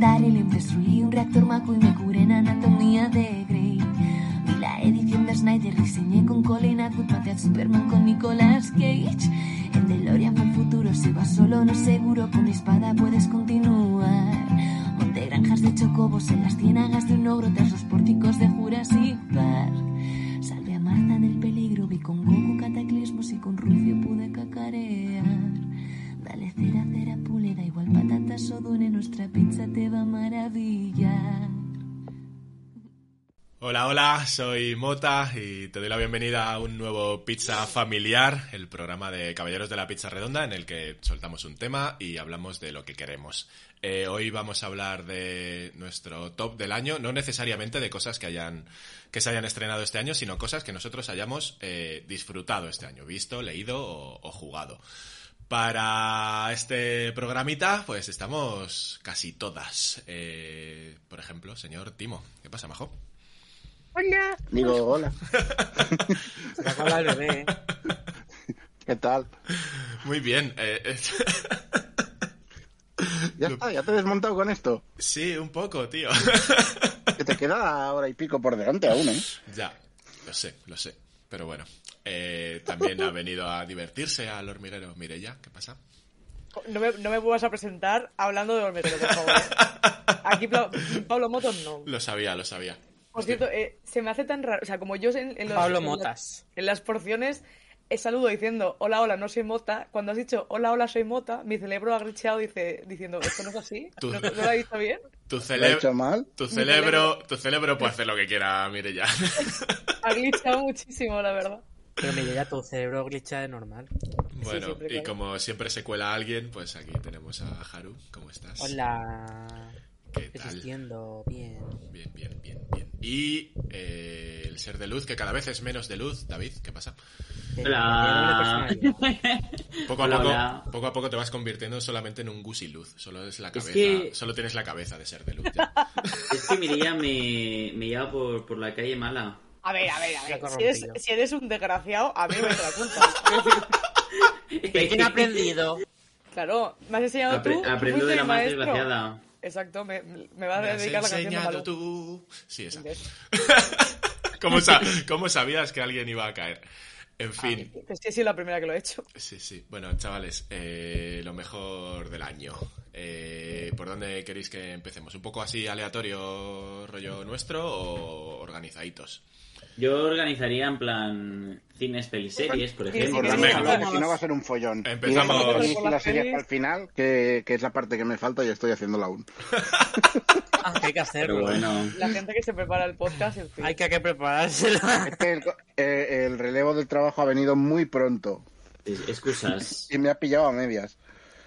legendari li em destruí un reactor maco i me curé en anatomia de Grey. Vi la edición de Snyder, diseñé con Colin Atwood, a Superman con Nicolas Cage. En DeLorean fue el futuro, si vas solo no seguro, con mi espada soy Mota y te doy la bienvenida a un nuevo Pizza Familiar, el programa de Caballeros de la Pizza Redonda en el que soltamos un tema y hablamos de lo que queremos. Eh, hoy vamos a hablar de nuestro top del año, no necesariamente de cosas que hayan que se hayan estrenado este año, sino cosas que nosotros hayamos eh, disfrutado este año, visto, leído o, jugado. Para este programita, pues estamos casi todas. Eh, por ejemplo, señor Timo, ¿qué pasa, Majo? Hola. Digo, hola. Se me acaba el bebé. ¿eh? ¿Qué tal? Muy bien. eh, eh, Ya está, ya te he desmontado con esto. sí, un poco, tío. Que te queda hora y pico por delante aún, ¿eh? ya, lo sé, lo sé. Pero bueno, eh, también ha venido a divertirse al hormiguero Mirella. ¿Qué pasa? No me, no me vuelvas a presentar hablando de Olmetero, por favor. Aquí Pablo Motos no. Lo sabía, lo sabía. Por cierto, eh, se me hace tan raro. O sea, como yo en, en los- Pablo en las- Motas. en las porciones he saludo diciendo hola, hola, no soy Mota. Cuando has dicho hola, hola, soy Mota, mi cerebro ha glitchado dice, diciendo esto no es así. Tú- ¿No, no lo he visto bien? Tu, ¿Lo he cele- hecho mal? tu cerebro, tu cerebro puede hacer lo que quiera, Mirella. Ha glitchado muchísimo, la verdad. Pero me llega tu cerebro glitcha de normal. Bueno, y como siempre se cuela alguien, pues aquí tenemos a Haru. ¿Cómo estás? Hola. ¿Qué tal? Existiendo, bien. Bien, bien, bien, bien. Y eh, el ser de luz, que cada vez es menos de luz. David, ¿qué pasa? Hola. Poco a Hola, poco, hola. poco a poco te vas convirtiendo solamente en un gusiluz. Solo es la Es cabeza. que- Solo tienes la cabeza de ser de luz. ya. Es que Mireia me, me lleva por, por la calle mala. A ver, a ver, a ver. Si eres, si eres un desgraciado, a mí me la culpa. ¿De quién ha aprendido? claro, me has enseñado tú. Apre- tú aprendo de la mi más desgraciada. Exacto, me, me va a dedicar la canción de Malú. tú. Sí, esa. ¿Cómo, sa- cómo sabías que alguien iba a caer? En fin. Pues sí, sido la primera que lo he hecho. Sí, sí. Bueno, chavales, eh, lo mejor del año. Eh, ¿Por dónde queréis que empecemos? ¿Un poco así aleatorio rollo nuestro o organizaditos? Yo organizaría en plan cines, peliseries, por Sí, sí, ejemplo. Por la si no va a ser un follón. Empezamos. Pelis. para el final, que, que es la parte que me falta y estoy haciéndola aún. Ah, hay que hacerlo. Pero bueno, La gente que se prepara el podcast, en fin. Hay que, hay que preparársela. Es que el, eh, el relevo del trabajo ha venido muy pronto es- excusas. y me ha pillado a medias.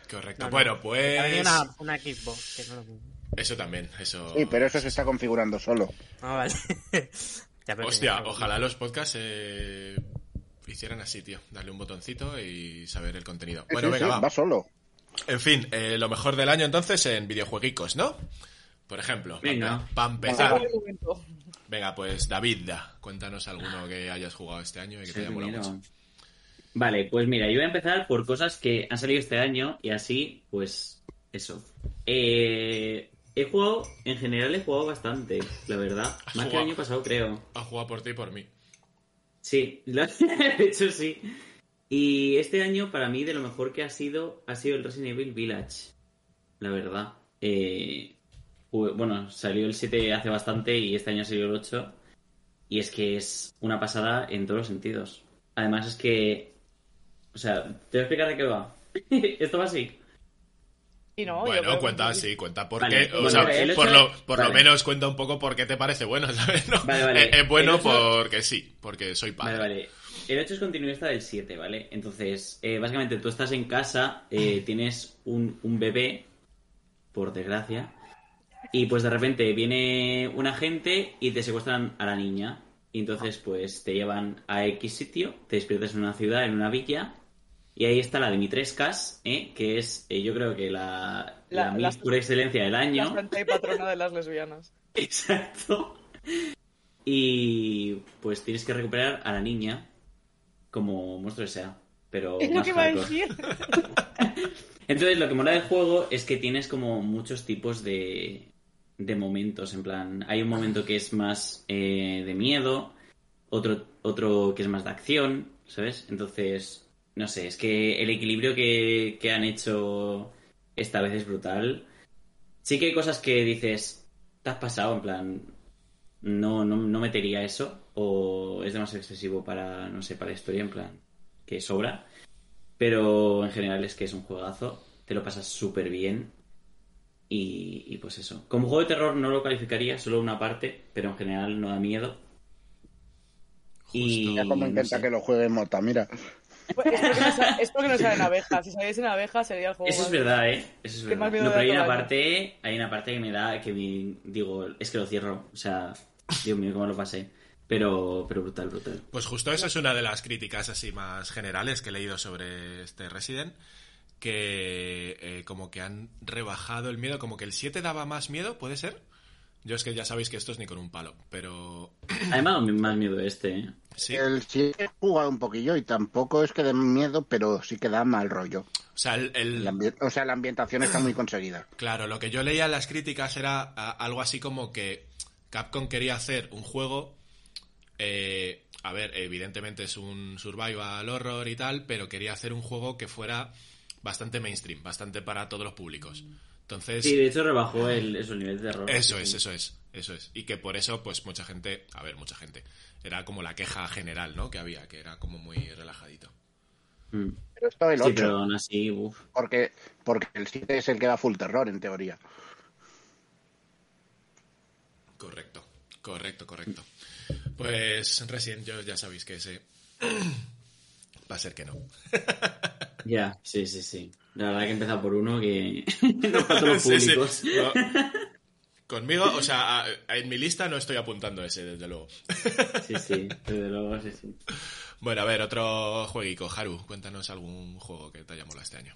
Correcto. No, no. Bueno, pues... una, una Xbox. Que no lo... Eso también, eso... Sí, pero eso se está configurando solo. Ah, vale. Ya, Hostia, ojalá los podcasts eh, hicieran así, tío. Darle un botoncito y saber el contenido. Bueno, Sí, venga, sí, va. va solo. En fin, eh, lo mejor del año entonces en videojueguicos, ¿no? Por ejemplo, Venga. para empezar. Venga, pues David, da, cuéntanos alguno que hayas jugado este año y que te haya molado mucho. Vale, pues mira, yo voy a empezar por cosas que han salido este año y así, pues, eso. Eh, he jugado, en general he jugado bastante, la verdad. ¿Has Más que el año pasado, creo. Ha jugado por ti y por mí. Sí, lo- de hecho sí. Y este año para mí de lo mejor que ha sido ha sido el Resident Evil Village. La verdad. Eh, bueno, salió el 7 hace bastante y este año salió el 8. Y es que es una pasada en todos los sentidos. Además es que... O sea, te voy a explicar de qué va. Esto va así. Y no, bueno, que cuenta, sí, cuenta por Vale, qué. O bueno, sea, por, lo, por lo menos cuenta un poco por qué te parece bueno, ¿sabes? No, vale. Es, es bueno ocho- porque sí, porque soy padre. Vale, vale. El 8 es continuista del 7, ¿vale? Entonces, eh, básicamente tú estás en casa, eh, tienes un, un bebé, por desgracia, y pues de repente viene un agente y te secuestran a la niña. Y entonces, pues te llevan a X sitio, te despiertas en una ciudad, en una villa, y ahí está la Dimitrescas, ¿eh? que es, eh, yo creo que la, la, La- por excelencia del La año. santa y patrona de las lesbianas. Exacto. Y pues tienes que recuperar a la niña como monstruo sea. Pero Es lo que iba a decir. Entonces, lo que mola del juego es que tienes como muchos tipos de, de momentos. En plan, hay un momento que es más eh, de miedo, otro, otro que es más de acción, ¿sabes? Entonces, no sé, es que el equilibrio que, que han hecho esta vez es brutal. Sí que hay cosas que dices, te has pasado, en plan, no, no, no metería eso, o es demasiado excesivo para, no sé, para la historia, en plan, que sobra. Pero en general es que es un juegazo, te lo pasas súper bien. Y, y pues eso. Como juego de terror no lo calificaría, solo una parte, pero en general no da miedo. Y Ya como no intenta sé. que lo juegue Mota, mira. Pues es, porque no, sa- es porque no salen abejas. Si saliesen abejas sería el juego Eso es verdad, ¿eh? Eso es ¿Qué verdad. No, pero hay una parte, hay una parte que me da, que me, digo, es que lo cierro. O sea, Dios mío, cómo lo pasé. Pero, pero brutal, brutal. Pues justo eso es una de las críticas así más generales que he leído sobre este Resident, que eh, como que han rebajado el miedo, como que el 7 daba más miedo, ¿puede ser? Yo es que ya sabéis que esto es ni con un palo, pero Además, más miedo este, ¿eh? sí. El 7 he jugado un poquillo y tampoco es que dé miedo, pero sí que da mal rollo. O sea, el, el- El ambi- o sea, la ambientación está muy conseguida. claro, lo que yo leía en las críticas era a- algo así como que Capcom quería hacer un juego, eh, a ver, evidentemente es un survival horror y tal, pero quería hacer un juego que fuera bastante mainstream, bastante para todos los públicos. Entonces, Sí, de hecho rebajó el, eso, el nivel de terror. Eso Sí, es, sí. eso es, eso es. Y que por eso, pues mucha gente, a ver, mucha gente, era como la queja general, ¿no? Que había, que era como muy relajadito. Mm. Pero esto el Sí, 8, pero aún así, uff. porque, porque el 7 es el que da full terror, en teoría. Correcto, correcto, correcto. Pues Resident, yo ya sabéis que ese va a ser que no. Ya, sí, sí, sí. La verdad que he empezado por uno que no todos los Sí, sí. públicos. No. Conmigo, o sea, a- en mi lista no estoy apuntando ese, desde luego. Sí, sí, desde luego, sí, sí. Bueno, a ver, otro jueguico. Haru, cuéntanos algún juego que te haya molado este año.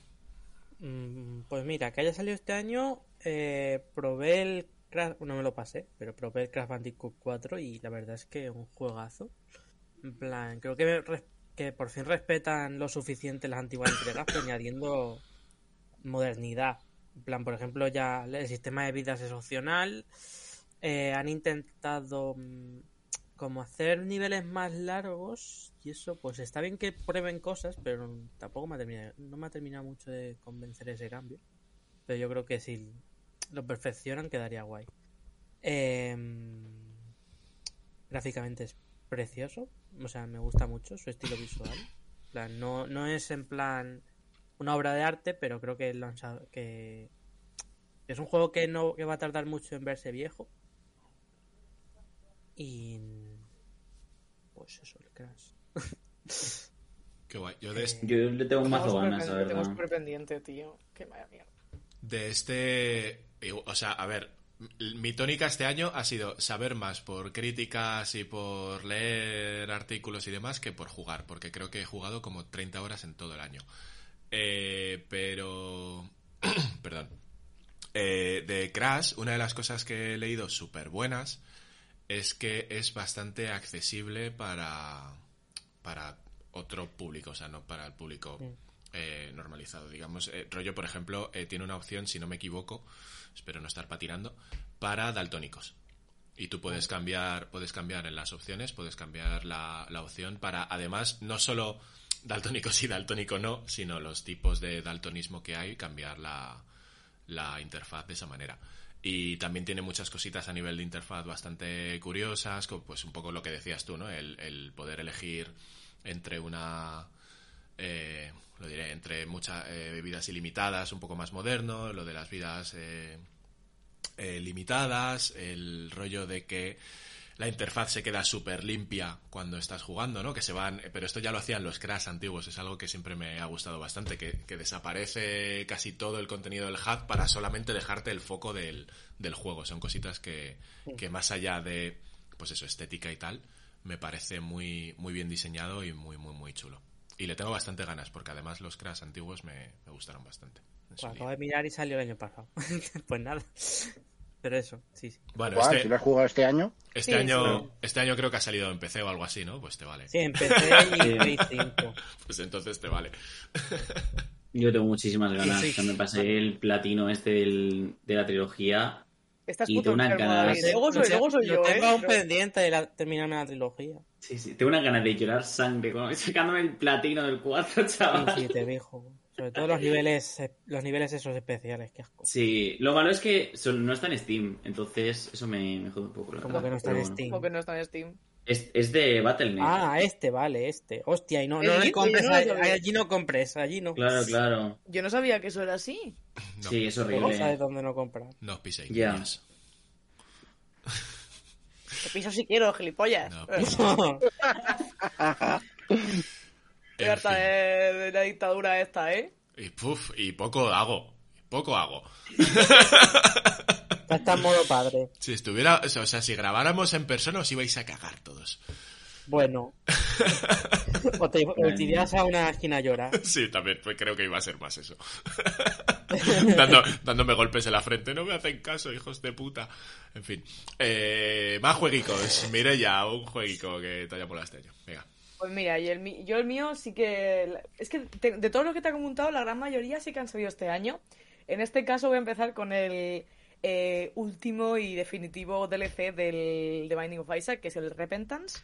Mm, Pues mira, que haya salido este año, eh, probé el Crash, no me lo pasé, pero probé el Crash Bandicoot 4 y la verdad es que un juegazo. En plan, creo que, me que por fin respetan lo suficiente las antiguas entregas, pero añadiendo modernidad. En plan, por ejemplo, ya el sistema de vidas es opcional. eh, han intentado mm, como hacer niveles más largos y eso, pues está bien que prueben cosas, pero tampoco me ha terminado, no me ha terminado mucho de convencer ese cambio. Pero yo creo que si lo perfeccionan quedaría guay. Em, gráficamente es precioso, o sea, me gusta mucho su estilo visual. Plan, no, no es en plan una obra de arte, pero creo que, que es un juego que no que va a tardar mucho en verse viejo. Y pues eso, el Crash. Qué guay. Yo de, es- Yo le tengo un mazo Tengo súper ganas, la pendiente, tengo verdad. súper pendiente, tío. Qué vaya mierda. de este... O sea, a ver, mi tónica este año ha sido saber más por críticas y por leer artículos y demás que por jugar, porque creo que he jugado como 30 horas en todo el año. Eh, pero... Perdón. Eh, de Crash, una de las cosas que he leído súper buenas es que es bastante accesible para, para otro público, o sea, no para el público eh, normalizado. Digamos, eh, rollo, por ejemplo, eh, tiene una opción, si no me equivoco, espero no estar patinando, para daltónicos. Y tú puedes cambiar, puedes cambiar en las opciones, puedes cambiar la, la opción para, además, no solo daltónico sí, daltónico no, sino los tipos de daltonismo que hay, cambiar la, la interfaz de esa manera. Y también tiene muchas cositas a nivel de interfaz bastante curiosas, como pues un poco lo que decías tú, ¿no? El, el poder elegir entre una eh, lo diré, entre muchas eh, vidas ilimitadas, un poco más moderno, lo de las vidas eh, eh, limitadas, el rollo de que la interfaz se queda súper limpia cuando estás jugando, ¿no? Que se van, pero esto ya lo hacían los Crash antiguos, es algo que siempre me ha gustado bastante, que, que desaparece casi todo el contenido del HUD para solamente dejarte el foco del, del juego. Son cositas que, que más allá de, pues eso, estética y tal, me parece muy, muy bien diseñado y muy, muy, muy chulo. Y le tengo bastante ganas, porque además los Crash antiguos me, me gustaron bastante. en Pues acabo de mirar y salió el año pasado. pues nada. Pero eso, sí, sí. Bueno, Guau, este, Si lo has jugado este año, este, Sí, año, sí. este año creo que ha salido en PC o algo así, ¿no? Pues te vale. Sí, empecé y Play 5. Pues entonces te vale. Yo tengo muchísimas ganas. Sí, O sea, me sí. pasé el platino este del- de la trilogía. Estás Y puto. Luego soy, luego soy yo yo, ¿eh? tengo un Pero- pendiente de la- terminarme la trilogía. Sí, sí. Tengo unas ganas de llorar sangre sacándome el platino del 4, chaval. Sí, sí, te dijo. Sobre todo los niveles, eh, los niveles esos especiales, qué asco. Sí, lo malo es que son- no está en Steam, entonces eso me, me jode un poco. la Como verdad, que no está en bueno. Steam. Como que no está en Steam. Es, es de Battle.net. Ah, este, vale, este. Hostia, y no, ¿El no le compres, no a- allí no compres, allí no. Claro, claro. Yo no sabía que eso era así. No, Sí, es No horrible. sabes dónde no comprar. no os piséis, Ya. Te piso si quiero, gilipollas. No, Eh, Estoy harta de la dictadura esta, ¿eh? Y, puf, y poco hago. Poco hago. Está en modo padre. Si estuviera, o sea, si grabáramos en persona os ibais a cagar todos. Bueno. o te, o te irías a una esquina a llorar. Sí, también, pues creo que iba a ser más eso. Dando- dándome golpes en la frente. No me hacen caso, hijos de puta. En fin. Eh, más jueguicos. Mire ya, un jueguico que te haya molado este año. Venga. Pues mira, y el, yo el mío sí que... Es que te- de todos los que te he comentado, la gran mayoría sí que han salido este año. En este caso voy a empezar con el eh, último y definitivo DLC del The Binding of Isaac, que es el Repentance.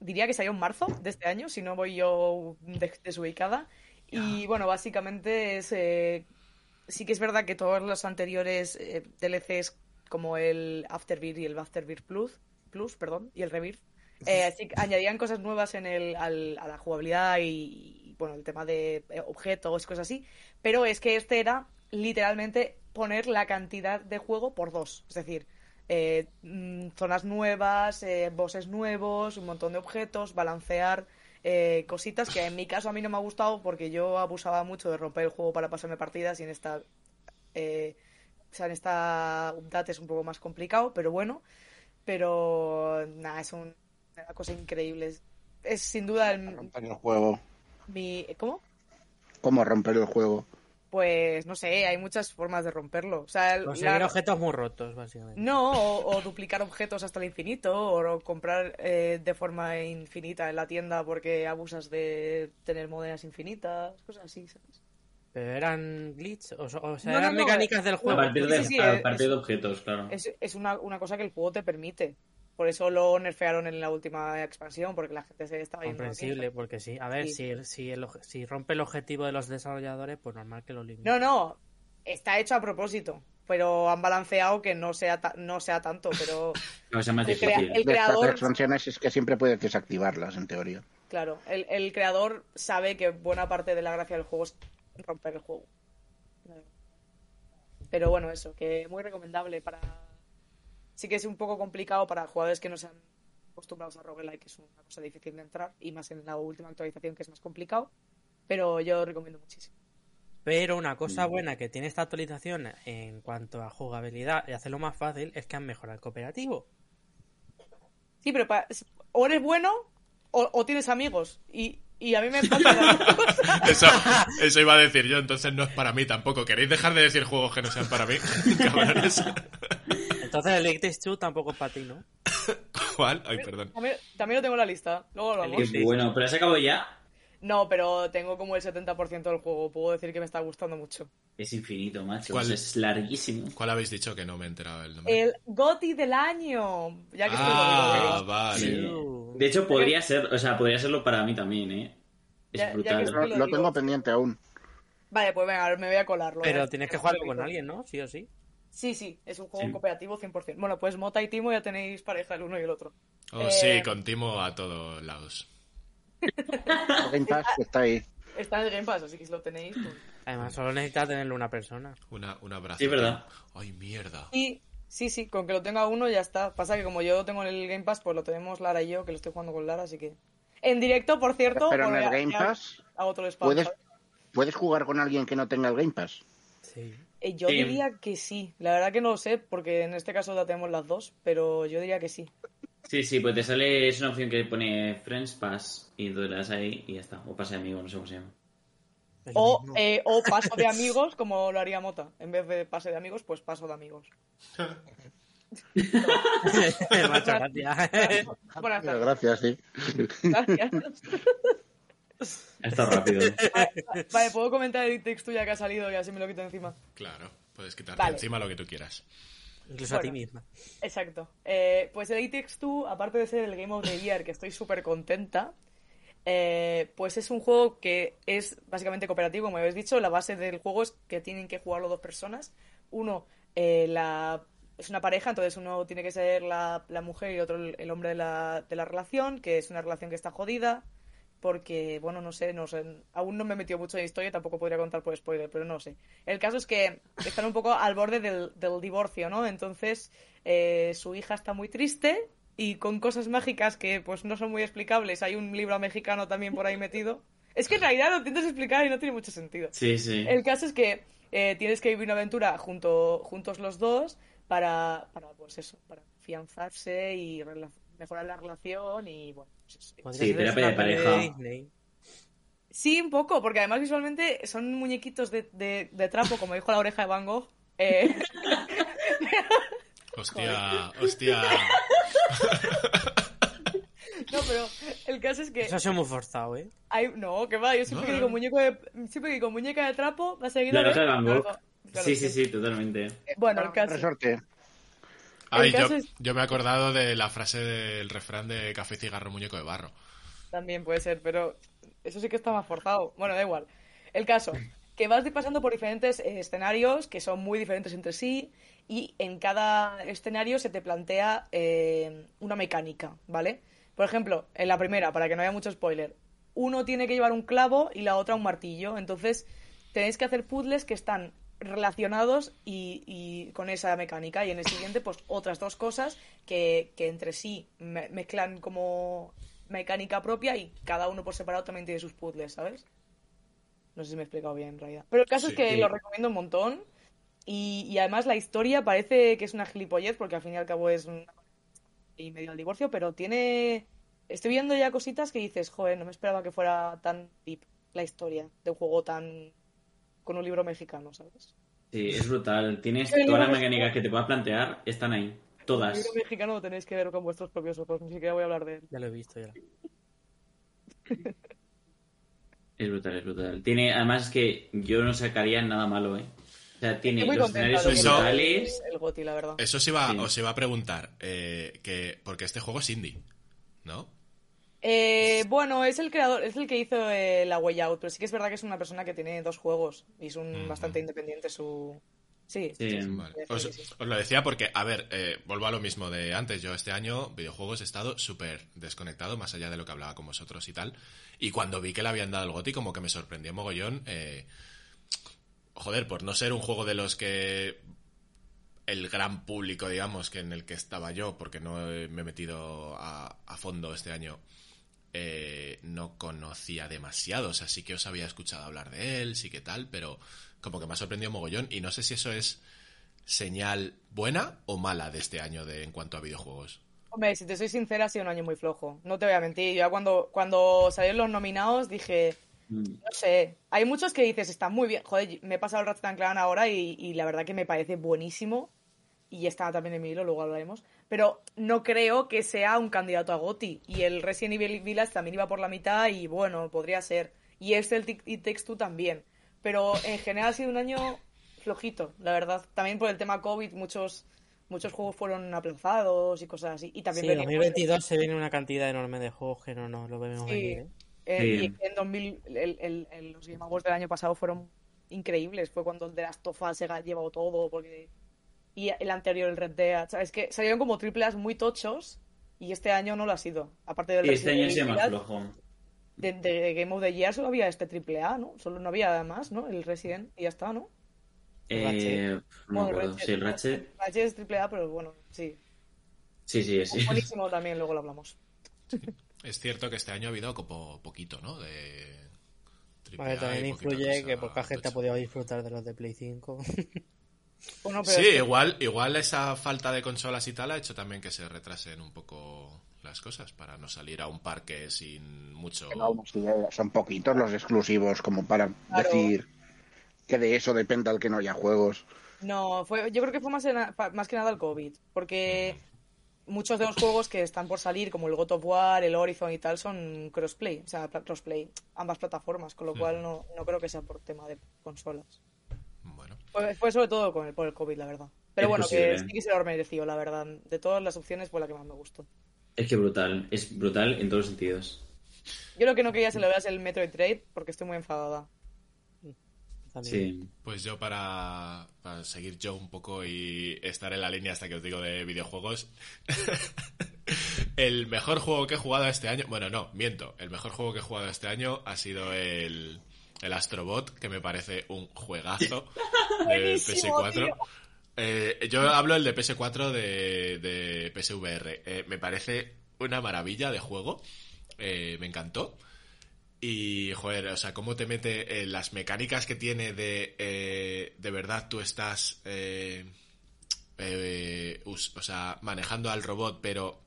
Diría que salió en marzo de este año, si no voy yo des- desubicada. Y bueno, básicamente es... eh, sí que es verdad que todos los anteriores eh, DLCs, como el Afterbirth y el Afterbirth Plus, Plus perdón, y el Rebirth, eh, sí añadían cosas nuevas en el, al- a la jugabilidad y, y, bueno, el tema de objetos, cosas así. Pero es que este era literalmente poner la cantidad de juego por dos. Es decir, eh, mm, zonas nuevas, eh, bosses nuevos, un montón de objetos, balancear eh, cositas que en mi caso a mí no me ha gustado porque yo abusaba mucho de romper el juego para pasarme partidas y en esta eh, o sea, en esta update es un poco más complicado, pero bueno. Pero nada, es un- una cosa increíble. Es, es sin duda el, Romper el juego. mi... ¿Cómo? ¿Cómo romper el juego? Pues no sé, hay muchas formas de romperlo. O sea, el- Conseguir la- objetos muy rotos, básicamente. No, o, o duplicar objetos hasta el infinito, o comprar eh, de forma infinita en la tienda porque abusas de tener monedas infinitas, cosas así, ¿sabes? Pero eran glitch, o, o sea, No, eran no, mecánicas del A juego. partir de, Sí, sí, a es- partir de objetos, claro. Es, es una, una cosa que el juego te permite. Por eso lo nerfearon en la última expansión, porque la gente se estaba yendo Comprensible, porque sí. A ver, Sí. si, si, el, oje- si rompe el objetivo de los desarrolladores, pues normal que lo limite. No, no, está hecho a propósito, pero han balanceado que no sea, ta- no sea tanto, pero el, crea- el creador, expansiones es que siempre puedes desactivarlas, en teoría. claro, el, el creador sabe que buena parte de la gracia del juego es romper el juego. Pero bueno, eso, que muy recomendable para... Sí que es un poco complicado para jugadores que no sean acostumbrados a roguelike, que es una cosa difícil de entrar, y más en la última actualización que es más complicado, pero yo recomiendo muchísimo. Pero una cosa buena que tiene esta actualización en cuanto a jugabilidad y hacerlo más fácil es que han mejorado el cooperativo. Sí, pero o eres bueno o, o tienes amigos. Y, y a mí me falta. Eso, eso iba a decir yo, entonces no es para mí tampoco. ¿Queréis dejar de decir juegos que no sean para mí? Cabrones. Entonces el It Takes Two tampoco es para ti, ¿no? ¿Cuál? Ay, perdón. También, también lo tengo en la lista. Luego lo hablamos. Qué bueno, pero se acabó ya. No, pero tengo como el 70% del juego. Puedo decir que me está gustando mucho. Es infinito, macho. ¿Cuál? Es larguísimo. ¿Cuál habéis dicho que no me he enterado del nombre? El GOTI del año. Ya que estoy ah, vale. Sí. Uh. De hecho, podría ser, o sea, podría serlo para mí también, ¿eh? Es Ya- ya que brutal. Lo, lo lo digo. tengo pendiente aún. Vale, pues venga, me voy a colarlo. Pero ¿eh? tienes que jugarlo con alguien, ¿no? Sí o sí. Sí, sí, es un juego Sí. cooperativo 100%. Bueno, pues Mota y Timo ya tenéis pareja el uno y el otro. Oh, Eh, sí, con Timo a todos lados. Game Pass está ahí. Está en el Game Pass, así que si lo tenéis. pues- Además, solo necesitas tenerlo una persona. Una, un abrazo. Sí, verdad. Ay, mierda. Y sí, sí, con que lo tenga uno ya está. Pasa que como yo tengo en el Game Pass, pues lo tenemos Lara y yo, que lo estoy jugando con Lara, así que. En directo, por cierto. Pero en el Game Pass Hago otro spam. puedes, puedes jugar con alguien que no tenga el Game Pass. Sí. Eh, yo Sí. diría que sí. La verdad que no lo sé, porque en este caso la tenemos las dos, pero yo diría que sí. Sí, sí, pues te sale, es una opción que pone Friends Pass y entonces le das ahí y ya está. O pase de amigo, no sé cómo se llama. O, eh, o paso de amigos, como lo haría Mota. En vez de pase de amigos, pues paso de amigos. Muchas tardes. gracias, sí. Gracias. Está rápido. Vale, vale, puedo comentar el Two ya que ha salido y así me lo quito encima. Claro, puedes quitarte Vale. encima lo que tú quieras. Incluso a ti misma. Exacto. Eh, pues el Takes Two, aparte de ser el Game of the Year, que estoy súper contenta, eh, pues es un juego que es básicamente cooperativo, como habéis dicho. La base del juego es que tienen que jugarlo dos personas. Uno, eh, la, es una pareja, entonces uno tiene que ser la, la mujer y otro el, el hombre de la, de la relación, que es una relación que está jodida. Porque, bueno, no sé, no sé, aún no me he metido mucho en historia, tampoco podría contar por spoiler, pero no sé. El caso es que están un poco al borde del, del divorcio, ¿no? Entonces, eh, su hija está muy triste y con cosas mágicas que pues no son muy explicables. Hay un libro mexicano también por ahí metido. Es que en realidad lo intentas explicar y no tiene mucho sentido. Sí, sí. El caso es que eh, tienes que vivir una aventura junto, juntos los dos para, para, pues eso, para afianzarse y mejorar la relación y bueno, pues Sí, terapia de pareja. Disney. Sí, un poco, porque además visualmente son muñequitos de, de, de trapo, como dijo la oreja de Van Gogh. Eh, Hostia, hostia. no, pero el caso es que Eso ha sido muy forzado, ¿eh? hay... No, que va, yo siempre No, que digo muñeco de... Siempre que digo muñeca de trapo, va a seguir La oreja de Van Gogh. Claro, Sí, sí, sí, totalmente. Bueno, el caso... Resorte. Ay, yo, caso es- yo me he acordado de la frase del refrán de café, cigarro, muñeco de barro. También puede ser, pero eso sí que está más forzado. Bueno, da igual. El caso, que vas pasando por diferentes eh, escenarios que son muy diferentes entre sí y en cada escenario se te plantea eh, una mecánica, ¿vale? Por ejemplo, en la primera, para que no haya mucho spoiler, uno tiene que llevar un clavo y la otra un martillo. Entonces, tenéis que hacer puzzles que están relacionados y, y con esa mecánica. Y en el siguiente, pues otras dos cosas que, que entre sí me- mezclan como mecánica propia y cada uno por separado también tiene sus puzzles, ¿sabes? No sé si me he explicado bien en realidad. Pero el caso Sí. es que Sí. lo recomiendo un montón. Y, y además la historia parece que es una gilipollez, porque al fin y al cabo es un... y medio al divorcio, pero tiene... Estoy viendo ya cositas que dices, joder, no me esperaba que fuera tan deep la historia de un juego tan... con un libro mexicano, ¿sabes? Sí, es brutal. Tienes El todas las mecánicas que te puedas plantear, están ahí. El Todas. libro mexicano lo tenéis que ver con vuestros propios ojos, ni siquiera voy a hablar de él. Ya lo he visto, ya. Es brutal, es brutal. Tiene, además que yo no sacaría nada malo, ¿eh? O sea, tiene los escenarios son Eso- brutales. el Goti, la verdad. Eso os iba, Sí. os iba a preguntar, eh, que, porque este juego es indie, ¿no? Eh, bueno, es el creador, es el que hizo eh, la Way Out, pero sí que es verdad que es una persona que tiene dos juegos y es un bastante independiente su... Sí, Sí. sí, sí. Vale. Sí, Os, sí, sí. os lo decía porque, a ver, eh, vuelvo a lo mismo de antes. Yo este año, videojuegos, he estado súper desconectado, más allá de lo que hablaba con vosotros y tal. Y cuando vi que le habían dado el GOTY, como que me sorprendió mogollón. eh, joder, por no ser un juego de los que el gran público, digamos, que en el que estaba yo, porque no me he metido a, a fondo este año, eh, no conocía demasiado. O sea, sí que os había escuchado hablar de él, sí que tal, pero como que me ha sorprendido mogollón. Y no sé si eso es señal buena o mala de este año de, en cuanto a videojuegos. Hombre, si te soy sincera, ha sido un año muy flojo. No te voy a mentir. Yo ya cuando, cuando salieron los nominados dije, Mm. no sé, hay muchos que dices, está muy bien. Joder, me he pasado el Ratchet Clan ahora y, y la verdad que me parece buenísimo. Y está también en mi hilo, luego hablaremos. Pero no creo que sea un candidato a GOTY. Y el Resident Evil Village también iba por la mitad y bueno, podría ser. Y este, el Takes Two también. Pero en general ha sido un año flojito, la verdad. También por el tema COVID, muchos muchos juegos fueron aplazados y cosas así. Y también Sí, venía- 2022 se viene una cantidad enorme de juegos que no nos lo vemos Sí. venir, ¿eh? Eh, Sí. Y en 2000, el, el- el- los Game Awards del año pasado fueron increíbles. Fue cuando el de Last of Us se ha llevado todo. Porque... Y el anterior, el Red Dead. ¿Sabes? Que salieron como triple A's muy tochos. Y este año no lo ha sido. Aparte del Y este año más Village, flojo. de, de Game of the Year solo había este triple A, ¿no? Solo no había más, ¿no? El Resident y ya está, ¿no? Eh, no me acuerdo. Sí, el Ratchet. Ratchet es triple A, pero bueno, sí. Sí, sí, sí. Es buenísimo también, luego lo hablamos. Es cierto que este año ha habido como poquito, ¿no? De triple Vale, A también influye que poca gente ha podido disfrutar de los de Play 5. Bueno, pero Sí, es que- igual, igual esa falta de consolas y tal ha hecho también que se retrasen un poco las cosas para no salir a un parque sin mucho. Que no, sí, son poquitos los exclusivos como para Claro. decir que de eso dependa el que no haya juegos. No, fue, yo creo que fue más, en- más que nada el COVID, porque muchos de los juegos que están por salir, como el God of War, el Horizon y tal, son crossplay, o sea, pla- crossplay, ambas plataformas, con lo cual no, no creo que sea por tema de consolas. Fue, fue sobre todo con el, por el COVID, la verdad. Pero Es bueno, posible. que sí que se lo mereció, la verdad. De todas las opciones fue la que más me gustó. Es que brutal, es brutal en todos los sentidos. Yo lo que no quería se lo veas el Metroid Trade porque estoy muy enfadada. También. Sí. pues yo para, para seguir yo un poco y estar en la línea hasta que os digo de videojuegos, el mejor juego que he jugado este año, bueno, no, miento, el mejor juego que he jugado este año ha sido el, el Astrobot, que me parece un juegazo de Buenísimo, PS4. tío. Eh, yo hablo el de PS4 de, de PSVR. Eh, me parece una maravilla de juego. Eh, me encantó. Y, joder, o sea, cómo te mete las mecánicas que tiene de, eh, de verdad tú estás, eh, eh, o sea, manejando al robot, pero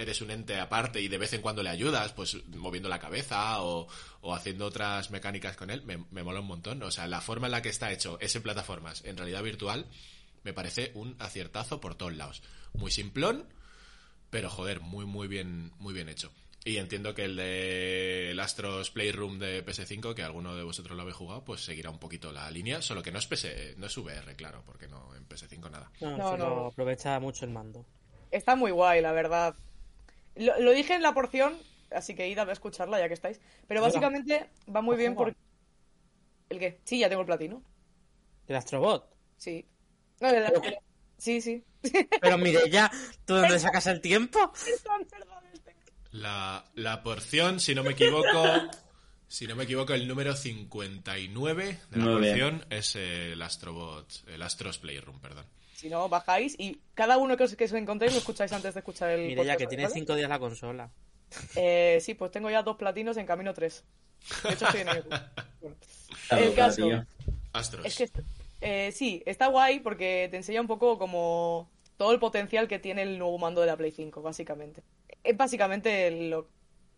eres un ente aparte y de vez en cuando le ayudas, pues moviendo la cabeza o, o haciendo otras mecánicas con él, me, me mola un montón. O sea, la forma en la que está hecho es en plataformas, en realidad virtual, me parece un aciertazo por todos lados. Muy simplón, pero joder, muy muy bien, muy bien hecho. Y entiendo que el de el Astros Playroom de PS5, que alguno de vosotros lo habéis jugado, pues seguirá un poquito la línea, solo que no es PS, no es VR, claro, porque no en PS5 nada. No, No, solo no. aprovecha mucho el mando. Está muy guay, la verdad. Lo, lo dije en la porción, así que id a escucharla ya que estáis. Pero Hola. básicamente va muy bien porque... ¿El qué? Sí, ya tengo el platino. El Astrobot. Sí. No, el- Pero- Sí, sí. Pero mire ya, ¿tú de dónde sacas el tiempo? La, la porción, si no me equivoco, si no me equivoco, el número 59 de la porción es el Astrobot, el Astros Playroom, perdón. Si no, bajáis y cada uno que os, que os encontréis lo escucháis antes de escuchar el Mire ya, que tiene ¿vale? cinco días la consola. Eh, sí, pues tengo ya dos platinos en camino tres. De hecho, estoy en el... Bueno. Claro, El claro, caso. Astros. es que eh, sí, está guay porque te enseña un poco como todo el potencial que tiene el nuevo mando de la Play 5, básicamente. Es básicamente lo-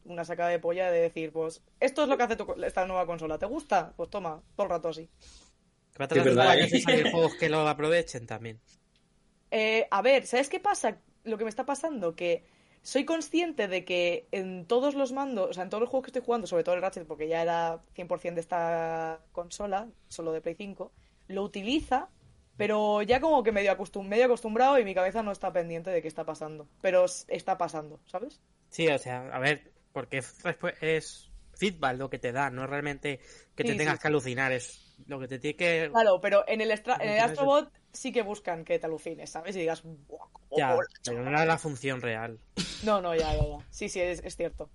una sacada de polla de decir, pues, esto es lo que hace tu co- esta nueva consola. ¿Te gusta? Pues toma, todo el rato así. Que va a tardar verdad, años en ¿eh? juegos que lo aprovechen también. Eh, a ver, ¿sabes qué pasa? Lo que me está pasando, que soy consciente de que en todos los mandos, o sea, en todos los juegos que estoy jugando, sobre todo el Ratchet, porque ya era 100% de esta consola, solo de Play 5, lo utiliza, pero ya como que medio, acostum medio acostumbrado y mi cabeza no está pendiente de qué está pasando. Pero está pasando, ¿sabes? Sí, o sea, a ver, porque es, feedback lo que te da, no es realmente que te Sí, tengas sí. que alucinar, es lo que te tiene que... Claro, pero en el, extra- en el Astrobot sí que buscan que te alucines, ¿sabes? Y digas, "Buah, cómo Ya, mola". pero no era la función real. No, no, ya, ya, ya. Sí, sí, es, es cierto.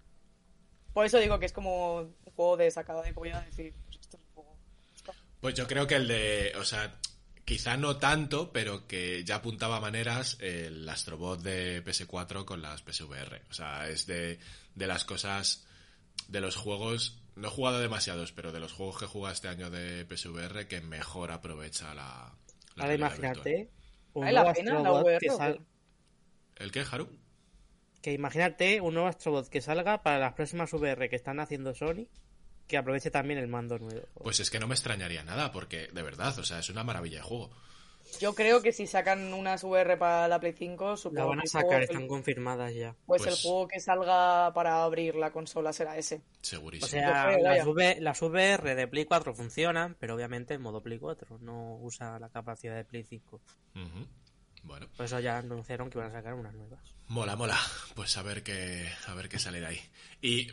Por eso digo que es como un juego de sacada de polla, decir, pues esto es un juego. Pues yo creo que el de, o sea, quizá no tanto, pero que ya apuntaba maneras el Astrobot de PS4 con las PSVR. O sea, es de, de las cosas, de los juegos, no he jugado demasiados, pero de los juegos que he jugado este año de PSVR que mejor aprovecha la... la Ahora imagínate un ¿Vale la nuevo pena la Astrobot VR que sal-? ¿El qué, Haru? que imagínate un nuevo Astrobot que salga para las próximas VR que están haciendo Sony, que aproveche también el mando nuevo. Pues es que no me extrañaría nada, porque de verdad, o sea, es una maravilla de juego. Yo creo que si sacan unas VR para la Play 5, la supongo van a sacar, están confirmadas ya. pues, Pues- el juego que salga para abrir la consola será ese. O Segurísimo. sea, Yo creo, las. V- las VR de Play 4 funcionan, pero obviamente en modo Play 4 no usa la capacidad de Play 5. Ujú. Bueno, Por eso ya anunciaron que iban a sacar unas nuevas. mola, mola. Pues a ver qué, a ver qué sale de ahí. Y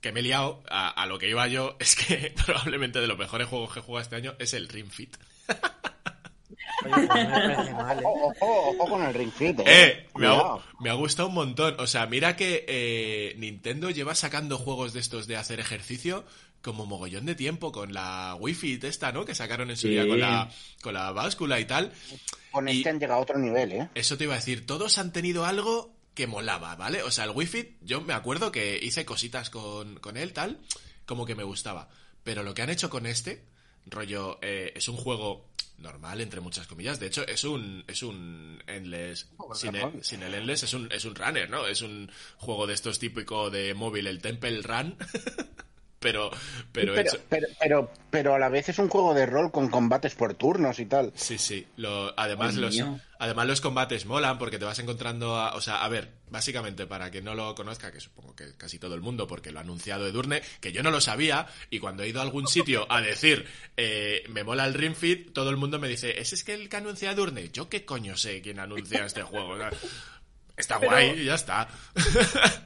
que me he liado, a, a lo que iba yo, es que probablemente de los mejores juegos que he jugado este año es el Ring Fit. Ojo, ojo, ojo con el Ring Fit, eh. Eh, me ha, Cuidado. me ha gustado un montón. O sea, mira que eh, Nintendo lleva sacando juegos de estos de hacer ejercicio como mogollón de tiempo con la Wii Fit esta, ¿no? Que sacaron en su Sí. día con la, con la báscula y tal. Con y- este han llegado a otro nivel, eh. Eso te iba a decir, todos han tenido algo que molaba, ¿vale? O sea, el Wii Fit, yo me acuerdo que hice cositas con, con él, tal, como que me gustaba. Pero lo que han hecho con este, rollo, eh, es un juego normal, entre muchas comillas. De hecho, es un, es un endless, sin el, sin el endless, es un, es un runner, ¿no? Es un juego de estos típico de móvil, el Temple Run. pero, pero, pero, hecho- pero, pero, pero a la vez es un juego de rol con combates por turnos y tal. Sí, sí. Lo- además, Ay, los, mío. además los combates molan porque te vas encontrando a, o sea, a ver, básicamente para que no lo conozca, que supongo que casi todo el mundo, porque lo ha anunciado Edurne, que yo no lo sabía, y cuando he ido a algún sitio a decir eh, me mola el Ring Fit, todo el mundo me dice, ¿ese es que el que anuncia Edurne? Yo qué coño sé quién anuncia este juego. O sea, Está guay y ya está.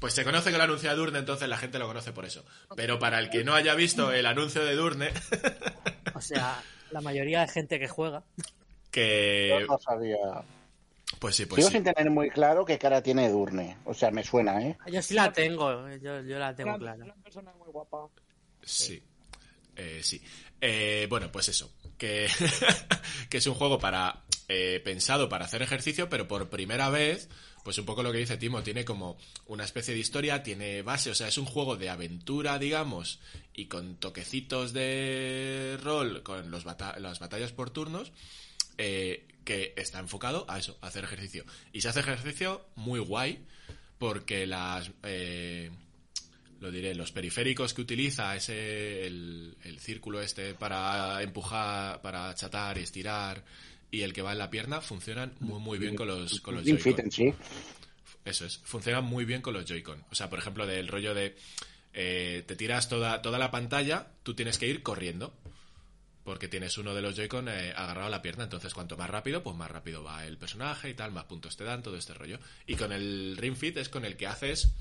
pues se conoce que lo anuncia Edurne, entonces la gente lo conoce por eso. Pero para el que no haya visto el anuncio de Edurne, O sea, la mayoría de gente que juega. que... Yo no sabía. Pues sí, pues Sigo sí. sin tener muy claro qué cara tiene Edurne. O sea, me suena, ¿eh? Yo sí la tengo, yo, yo la tengo clara. una persona muy guapa. Sí. Eh, sí. Eh, bueno, pues eso. Que, que es un juego para eh, pensado para hacer ejercicio, pero por primera vez, pues un poco lo que dice Timo, tiene como una especie de historia, tiene base, o sea, es un juego de aventura, digamos, y con toquecitos de rol, con los las batallas por turnos, eh, que está enfocado a eso, a hacer ejercicio. Y se hace ejercicio muy guay, porque las... eh, lo diré, los periféricos que utiliza, ese, el, el círculo este para empujar, para achatar estirar, y el que va en la pierna, funcionan muy, muy bien con los, con los Joy-Con. sí. Eso es, funcionan muy bien con los Joy-Con. O sea, por ejemplo, del rollo de eh, te tiras toda, toda la pantalla, tú tienes que ir corriendo. Porque tienes uno de los Joy-Con eh, agarrado a la pierna. Entonces, cuanto más rápido, pues más rápido va el personaje y tal, más puntos te dan, todo este rollo. Y con el Ring Fit es con el que haces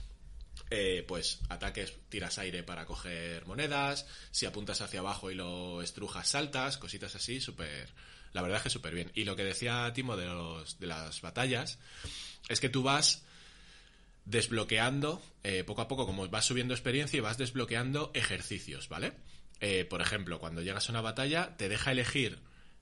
eh, pues ataques, tiras aire para coger monedas, si apuntas hacia abajo y lo estrujas, saltas, cositas así, súper... La verdad es que súper bien. Y lo que decía Timo de, las batallas es que tú vas desbloqueando eh, poco a poco, como vas subiendo experiencia y vas desbloqueando ejercicios, ¿vale? Eh, por ejemplo, cuando llegas a una batalla, te deja elegir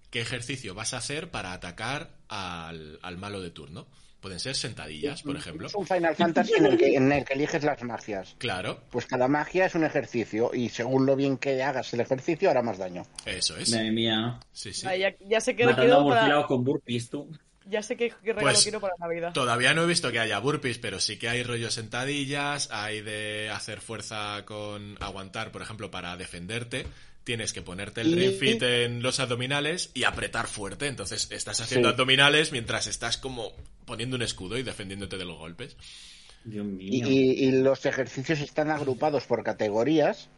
qué ejercicio vas a hacer para atacar al malo de turno. Pueden ser sentadillas, por ejemplo. Es un Final Fantasy en el, que, en el que eliges las magias. Claro, Pues cada magia es un ejercicio y según lo bien que hagas el ejercicio hará más daño. eso es. Madre mía. Sí, sí. Ah, ya, ya sé que quiero para, con burpees, tú. ya sé qué, qué regalo Pues, quiero para Navidad. Todavía no he visto que haya burpees, pero sí que hay rollo sentadillas, hay de hacer fuerza con aguantar, por ejemplo, para defenderte. Tienes que ponerte el Y- ring fit en los abdominales y apretar fuerte. Entonces estás haciendo Sí. abdominales mientras estás como poniendo un escudo y defendiéndote de los golpes. Dios Y, mío. y- y los ejercicios están agrupados por categorías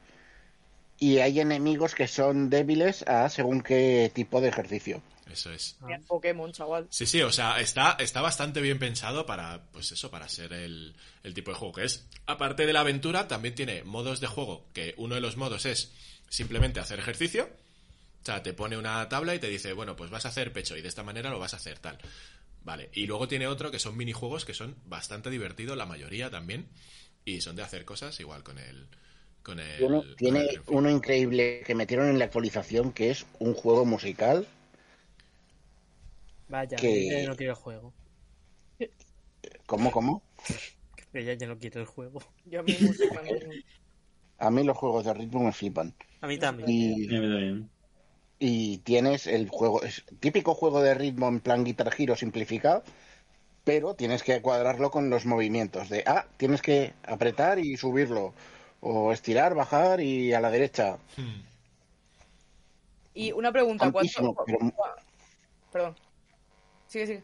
y hay enemigos que son débiles a según qué tipo de ejercicio. Eso es. Mira, Pokémon, chaval. Sí, sí, o sea, está, está bastante bien pensado para, pues eso, para ser el, el tipo de juego que es. Aparte de la aventura, también tiene modos de juego, que uno de los modos es simplemente hacer ejercicio. O sea, te pone una tabla y te dice, bueno, pues vas a hacer pecho y de esta manera lo vas a hacer tal. Vale, y luego tiene otro que son minijuegos que son bastante divertidos, la mayoría también, y son de hacer cosas igual con el... Con el Tiene, con tiene el Ring Fit. uno increíble que metieron en la actualización que es un juego musical. Vaya, Que- yo ya no quiero el juego. ¿Cómo, cómo? Que ya, ya no quiero el juego. Yo a mí A mí los juegos de ritmo me flipan. A mí también. Y, tienes el juego, es típico juego de ritmo en plan Guitar Hero simplificado, pero tienes que cuadrarlo con los movimientos de, ah, tienes que apretar y subirlo, o estirar, bajar y a la derecha. Hmm. Y una pregunta, ¿cuánto? Pero- Perdón. Sigue, sigue.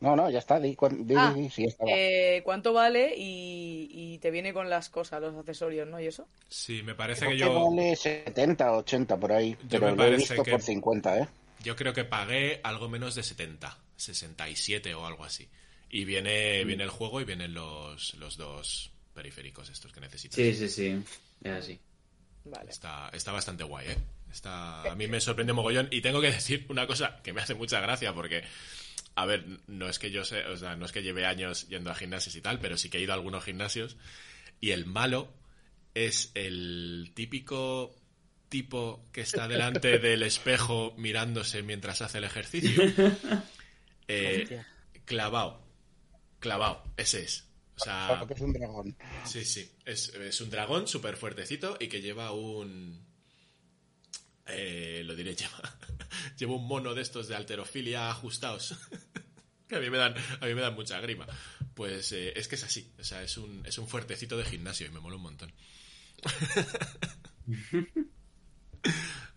No, no, ya está, di, Ah, di- sí, ya está. Eh, ¿Cuánto vale? Y, y te viene con las cosas, los accesorios, ¿no? ¿Y eso? Sí, me parece Creo que que yo... vale 70, 80 por ahí, Yo pero me lo he visto que- por 50, ¿eh? Yo creo que pagué algo menos de 70, 67 o algo así. Y viene, viene el juego y vienen los, los dos periféricos estos que necesitas. Sí, sí, sí. Es así. Vale. Está, está bastante guay, ¿eh? Está, a mí me sorprende mogollón y tengo que decir una cosa que me hace mucha gracia porque, a ver, no es que yo sé, o sea, no es que lleve años yendo a gimnasios y tal, pero sí que he ido a algunos gimnasios y el malo es el típico tipo que está delante del espejo mirándose mientras hace el ejercicio. Eh, clavado, clavado, ese es. O sea, es un dragón. Sí, sí. Es, es un dragón súper fuertecito y que lleva un. Eh, lo diré, lleva, lleva un mono de estos de alterofilia ajustados. que a mí me dan, a mí me dan mucha grima. Pues eh, es que es así. O sea, es un, es un fuertecito de gimnasio y me mola un montón.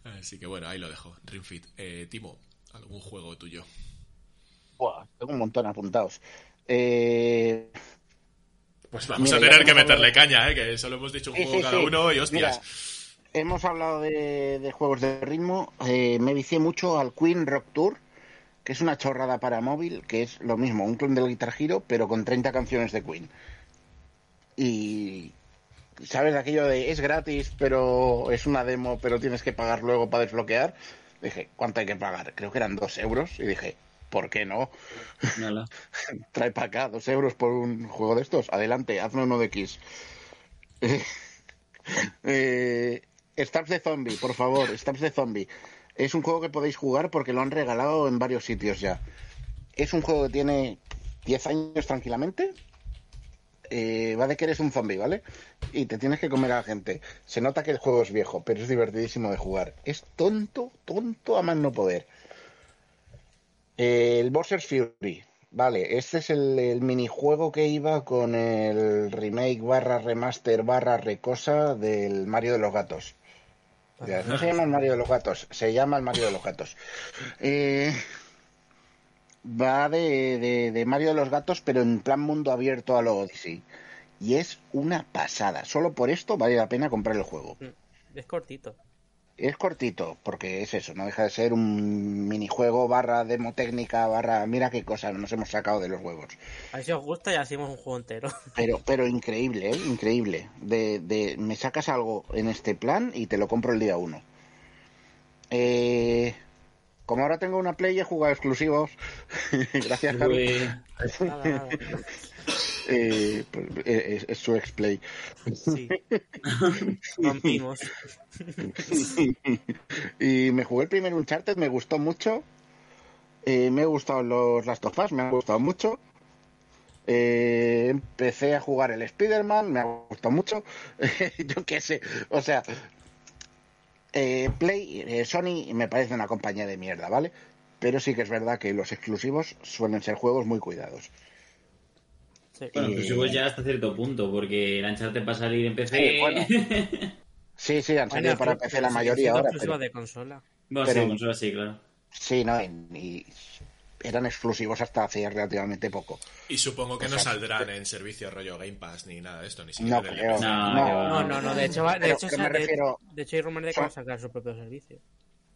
Así que bueno, ahí lo dejo. Ringfit. Eh, Timo, ¿algún juego tuyo? Buah, tengo un montón apuntados. Eh, Pues vamos Mira, a tener que meterle caña, ¿eh? Que solo hemos dicho un Sí, juego sí, cada sí. uno y hostias. Mira, hemos hablado de, de juegos de ritmo. eh, me vicié mucho al Queen Rock Tour, que es una chorrada para móvil, que es lo mismo, un clon del Guitar Hero, pero con 30 canciones de Queen. Y. ¿Sabes aquello de es gratis, pero es una demo, pero tienes que pagar luego para desbloquear? Dije, ¿cuánto hay que pagar? Creo que eran dos euros. Y dije, ¿por qué no? Trae para acá dos euros por un juego de estos. Adelante, hazme uno de X. eh, Stabs de Zombie, por favor, Stabs de Zombie. Es un juego que podéis jugar porque lo han regalado en varios sitios ya. Es un juego que tiene 10 años tranquilamente. Eh, va de que eres un zombie, ¿vale? Y te tienes que comer a la gente. Se nota que el juego es viejo, pero es divertidísimo de jugar. Es tonto, tonto a más no poder. El Bowser's Fury. Vale, este es el, el minijuego que iba con el remake barra remaster barra recosa del Mario de los Gatos. No se llama el Mario de los Gatos, se llama el Mario de los Gatos. Eh, va de, de- de Mario de los Gatos, pero en plan mundo abierto a lo Odyssey. Y es una pasada. Solo por esto vale la pena comprar el juego. Es cortito. Es cortito, porque es eso, no deja de ser un minijuego barra demo técnica barra mira qué cosa nos hemos sacado de los huevos. A ver si os gusta y hacemos un juego entero. Pero, pero increíble, ¿eh? increíble. De, de, me sacas algo en este plan y te lo compro el día uno. Eh, como ahora tengo una play, he jugado exclusivos. Gracias, Javi. Uy, Nada, nada. Eh, pues, eh, es, es su explay. Sí. Rompimos. y me jugué el primer Uncharted, me gustó mucho. Eh, me han gustado los Last of Us, me han gustado mucho. Eh, empecé a jugar el Spider-Man, me ha gustado mucho. Yo qué sé, o sea, eh, Play, eh, Sony me parece una compañía de mierda, ¿vale? Pero sí que es verdad que los exclusivos suelen ser juegos muy cuidados. Sí. Bueno, inclusive ya hasta cierto punto, porque el Uncharted va a salir en PC. Sí, bueno. Sí, sí, han salido Bueno, para PC la mayoría ahora, exclusiva pero de consola. Bueno, Pero- sí, consola sí, claro. sí, no, y- y eran exclusivos hasta hace relativamente poco. Y supongo que no saldrán en servicio rollo Game Pass ni nada de esto, ni siquiera No creo. No, No, No, no, no. De hecho, de hecho, me refiero- de hay rumores de que van a sacar su propio servicio.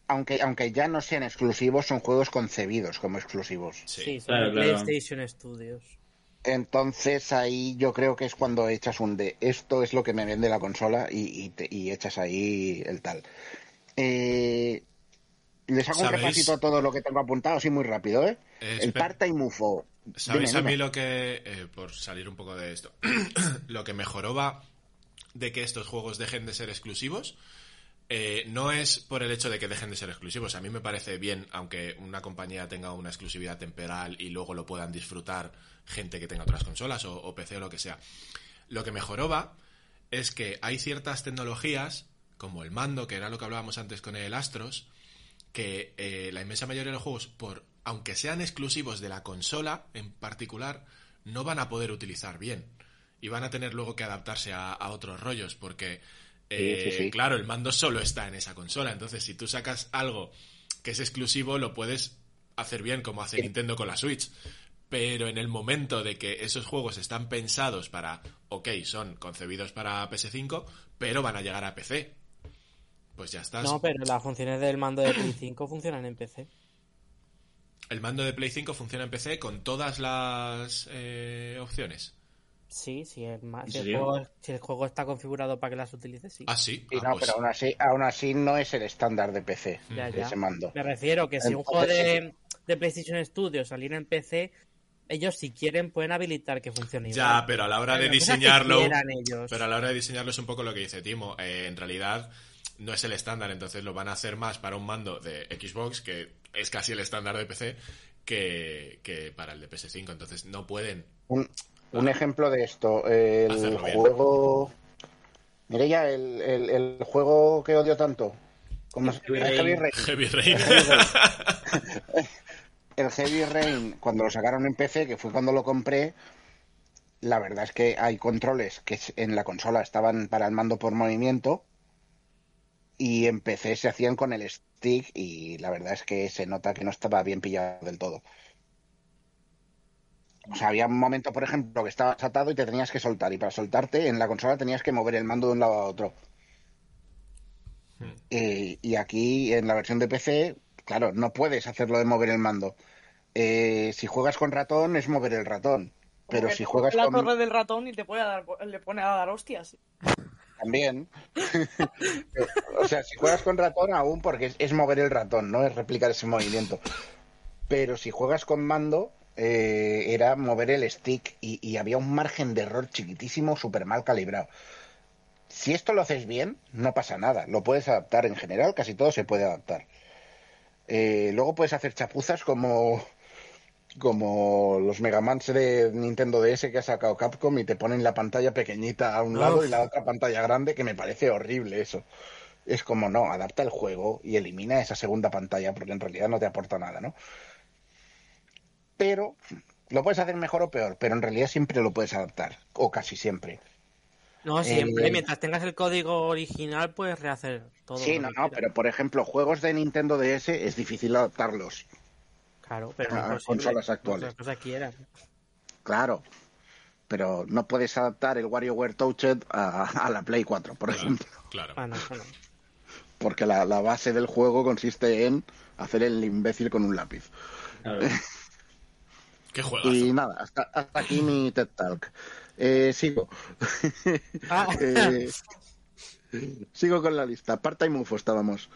aunque aunque ya no sean exclusivos, son juegos concebidos como exclusivos. Sí. Sí, son claro, de claro. PlayStation Studios. Entonces ahí yo creo que es cuando echas un de esto es lo que me vende la consola y, y, te- y echas ahí el tal. Eh, les hago un repasito a todo lo que tengo apuntado así muy rápido, ¿eh? Eh, el espera. Part-Time UFO. ¿Sabéis Dime, a mí lo que, eh, por salir un poco de esto, lo que mejoró va de que estos juegos dejen de ser exclusivos? Eh, no es por el hecho de que dejen de ser exclusivos. A mí me parece bien, aunque una compañía tenga una exclusividad temporal y luego lo puedan disfrutar gente que tenga otras consolas o, o PC o lo que sea. Lo que mejoró va es que hay ciertas tecnologías, como el mando, que era lo que hablábamos antes con el Astros, que eh, la inmensa mayoría de los juegos, por aunque sean exclusivos de la consola en particular, no van a poder utilizar bien. Y van a tener luego que adaptarse a, a otros rollos, porque, eh, Sí, sí, sí. claro, el mando solo está en esa consola. Entonces, si tú sacas algo que es exclusivo, lo puedes hacer bien, como hace Nintendo con la Switch. Pero en el momento de que esos juegos están pensados para, ok, son concebidos para PS5, pero van a llegar a PC, pues ya estás. No, pero las funciones del mando de Play 5 funcionan en PC. El mando de Play 5 funciona en PC con todas las eh, opciones. Sí, sí, el, ma- ¿En si, el juego, si el juego está configurado para que las utilices, sí. Ah, sí. Sí, Ah, no, pues- pero aún así, aún así no es el estándar de PC, Ya, ya. ese mando. Me refiero que si un juego de, de PlayStation Studios saliera en PC, ellos si quieren pueden habilitar que funcione Ya, igual. pero a la hora de Pero diseñarlo. Pero a la hora de diseñarlo es un poco lo que dice Timo. Eh, en realidad no es el estándar, entonces lo van a hacer más para un mando de Xbox, que es casi el estándar de PC, que, que para el de PS5. Entonces no pueden. Un, un ejemplo de esto, el juego... Mireya, el, el, el juego que odio tanto. ¿Cómo se- Heavy el Heavy Rain. Heavy Rain. El Heavy Rain, cuando lo sacaron en PC, que fue cuando lo compré, la verdad es que hay controles que en la consola estaban para el mando por movimiento y en PC se hacían con el stick y la verdad es que se nota que no estaba bien pillado del todo. O sea, había un momento, por ejemplo, que estabas atado y te tenías que soltar y para soltarte en la consola tenías que mover el mando de un lado a otro. Eh, y aquí en la versión de PC, claro, no puedes hacerlo de mover el mando. Eh, si juegas con ratón es mover el ratón. Pero Porque si juegas la con... torre del ratón y te a dar, le pone a dar hostias. También. o sea, si juegas con ratón aún porque es, mover el ratón, no es replicar ese movimiento. Pero si juegas con mando eh, era mover el stick y, y había un margen de error chiquitísimo, súper mal calibrado. Si esto lo haces bien, no pasa nada. Lo puedes adaptar en general, casi todo se puede adaptar. Eh, luego puedes hacer chapuzas como como los Megamans de Nintendo DS que ha sacado Capcom y te ponen la pantalla pequeñita a un lado y la otra pantalla grande, que me parece horrible eso. Es como, no, adapta el juego y elimina esa segunda pantalla porque en realidad no te aporta nada, ¿no? Pero lo puedes hacer mejor o peor, pero en realidad siempre lo puedes adaptar, o casi siempre. No, siempre. Eh, Mientras tengas el código original, puedes rehacer todo. Sí, no, no, pero por ejemplo, juegos de Nintendo DS es difícil adaptarlos. Claro, pero a no consolas actuales. Quieras. Claro, pero no puedes adaptar el WarioWare Touched a, a la Play 4, por Claro, ejemplo, claro. Ah, no, eso no. porque la, la base del juego consiste en hacer el imbécil con un lápiz. Claro. Qué juegazo. Y nada, hasta, hasta aquí mi TED Talk. Eh, sigo. Ah. Eh, sigo con la lista. Part-Time UFO estábamos.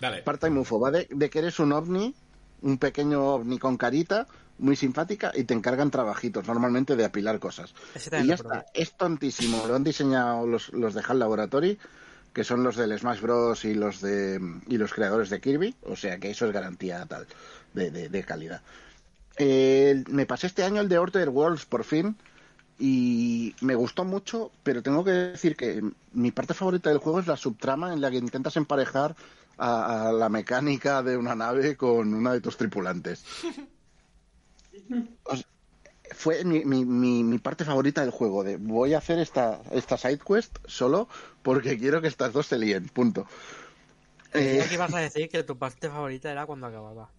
Dale. Part-Time UFO va de, de que eres un ovni, un pequeño ovni con carita, muy simpática, y te encargan trabajitos, normalmente de apilar cosas. Y ya está, es tontísimo. Lo han diseñado los, los de HAL Laboratory, que son los del Smash Bros. y los de y los creadores de Kirby, o sea que eso es garantía tal de, de- de calidad. Eh, me pasé este año el de Order Worlds por fin y me gustó mucho, pero tengo que decir que mi parte favorita del juego es la subtrama en la que intentas emparejar a, a la mecánica de una nave con una de tus tripulantes. O sea, fue mi, mi, mi, mi parte favorita del juego. De voy a hacer esta, esta side quest solo porque quiero que estas dos se líen. Punto. Eh, que ibas a decir que tu parte favorita era cuando acababa.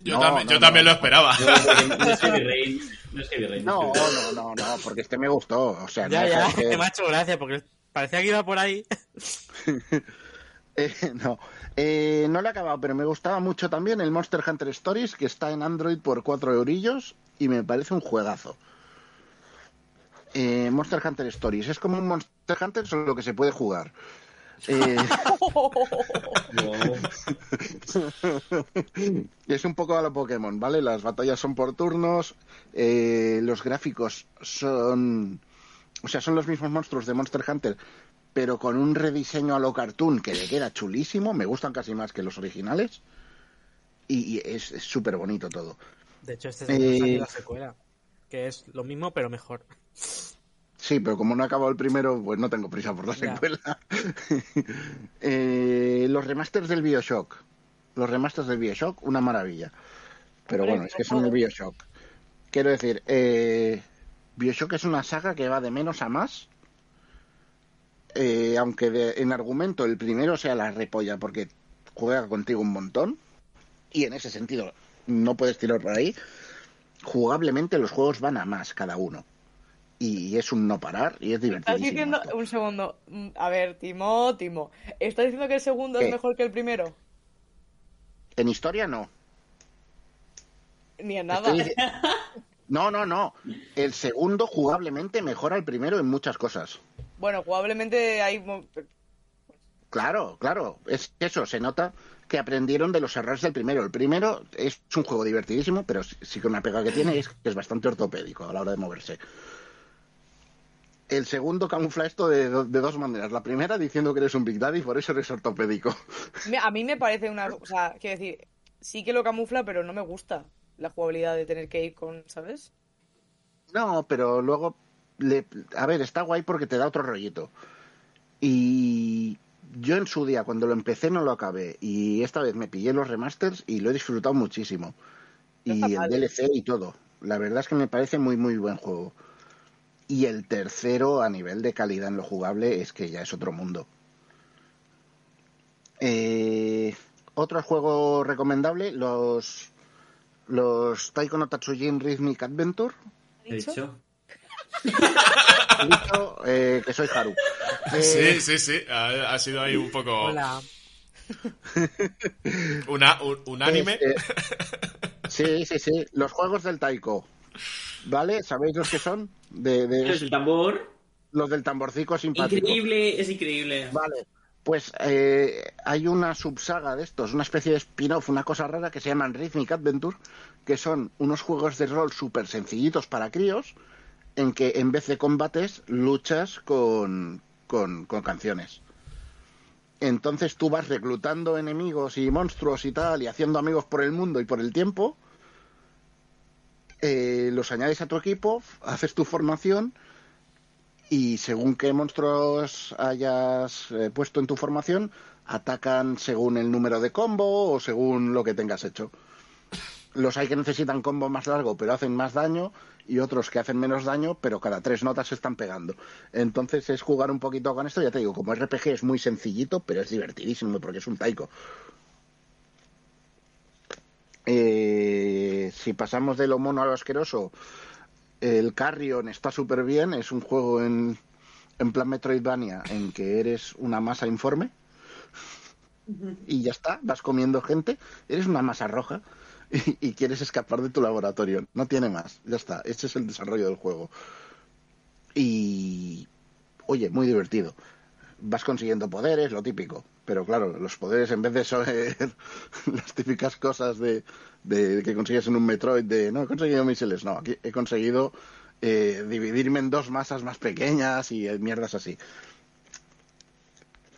Yo, No, también, no, yo también lo esperaba. No es Heavy Rain. No es Heavy Rain. no, no, no, no, porque este me gustó. O sea, Ya, ya, que me ha hecho gracia porque parecía que iba por ahí. Eh, no, Eh, no lo he acabado, pero me gustaba mucho también el Monster Hunter Stories, que está en Android por 4 eurillos y me parece un juegazo. Eh, Monster Hunter Stories es como un Monster Hunter, solo que se puede jugar. Eh, es un poco a lo Pokémon, ¿vale? Las batallas son por turnos, eh, los gráficos son... O sea, son los mismos monstruos de Monster Hunter, pero con un rediseño a lo cartoon que le queda chulísimo. Me gustan casi más que los originales. Y, y es súper bonito todo. De hecho, este es Eh, la secuela. Que es lo mismo, pero mejor. Sí, pero como no he acabado el primero, pues no tengo prisa por la secuela. Eh, los remasters del Bioshock. Los remasters del Bioshock, una maravilla. Pero bueno, es que son el Bioshock. Quiero decir, eh, Bioshock es una saga que va de menos a más. Eh, aunque de- en argumento el primero sea la repolla porque juega contigo un montón. Y en ese sentido no puedes tirar por ahí. Jugablemente los juegos van a más cada uno. Y es un no parar y es Estás divertidísimo. diciendo, esto. un segundo, Mm, a ver, Timo, Timo, ¿estás diciendo que el segundo ¿Qué? es mejor que el primero? En historia no. Ni en nada. Estoy- No, no, no. El segundo jugablemente mejora el primero en muchas cosas. Bueno, jugablemente hay... Claro, claro. Es eso, se nota que aprendieron de los errores del primero. El primero es un juego divertidísimo, pero sí que una pega que tiene es que es bastante ortopédico a la hora de moverse. El segundo camufla esto de, de dos maneras. La primera diciendo que eres un Big Daddy y por eso eres ortopédico. A mí me parece una... O sea, quiero decir, sí que lo camufla, pero no me gusta la jugabilidad de tener que ir con, ¿sabes? No, pero luego, le, a ver, está guay porque te da otro rollito. Y yo en su día, cuando lo empecé, no lo acabé. Y esta vez me pillé los remasters y lo he disfrutado muchísimo. Y el mal. DLC y todo. La verdad es que me parece muy, muy buen juego. Y el tercero, a nivel de calidad en lo jugable, es que ya es otro mundo. Eh, otro juego recomendable, los los Taiko no Tatsujin Rhythmic Adventure. He dicho. Dicho eh, que soy Haru. Eh, Sí, sí, sí. Ha, ha sido ahí un poco. Hola. Una, un, un anime. este, sí, sí, sí. Los juegos del Taiko. ¿Vale? ¿Sabéis los que son? De, de- Es el tambor. los del tamborcico simpático. Increíble, es increíble. Vale. Pues eh, hay una subsaga de estos, una especie de spin-off, una cosa rara que se llaman Rhythmic Adventure, que son unos juegos de rol súper sencillitos para críos, en que en vez de combates luchas con, con, canciones. Entonces tú vas reclutando enemigos y monstruos y tal, y haciendo amigos por el mundo y por el tiempo. Eh, los añades a tu equipo, haces tu formación y según qué monstruos hayas eh, puesto en tu formación, atacan según el número de combo o según lo que tengas hecho. Los hay que necesitan combo más largo pero hacen más daño y otros que hacen menos daño pero cada tres notas se están pegando. Entonces es jugar un poquito con esto, ya te digo, como RPG es muy sencillito pero es divertidísimo porque es un taiko. Eh, si pasamos de lo mono a lo asqueroso, el Carrion está súper bien, es un juego en, en plan Metroidvania en que eres una masa informe y ya está, vas comiendo gente, eres una masa roja y, quieres escapar de tu laboratorio, no tiene más, ya está, ese es el desarrollo del juego. Y, oye, muy divertido. Vas consiguiendo poderes, lo típico, pero claro, los poderes en vez de ser las típicas cosas de, de que consigues en un Metroid de no he conseguido misiles, no, aquí he conseguido eh, dividirme en dos masas más pequeñas y eh, mierdas así.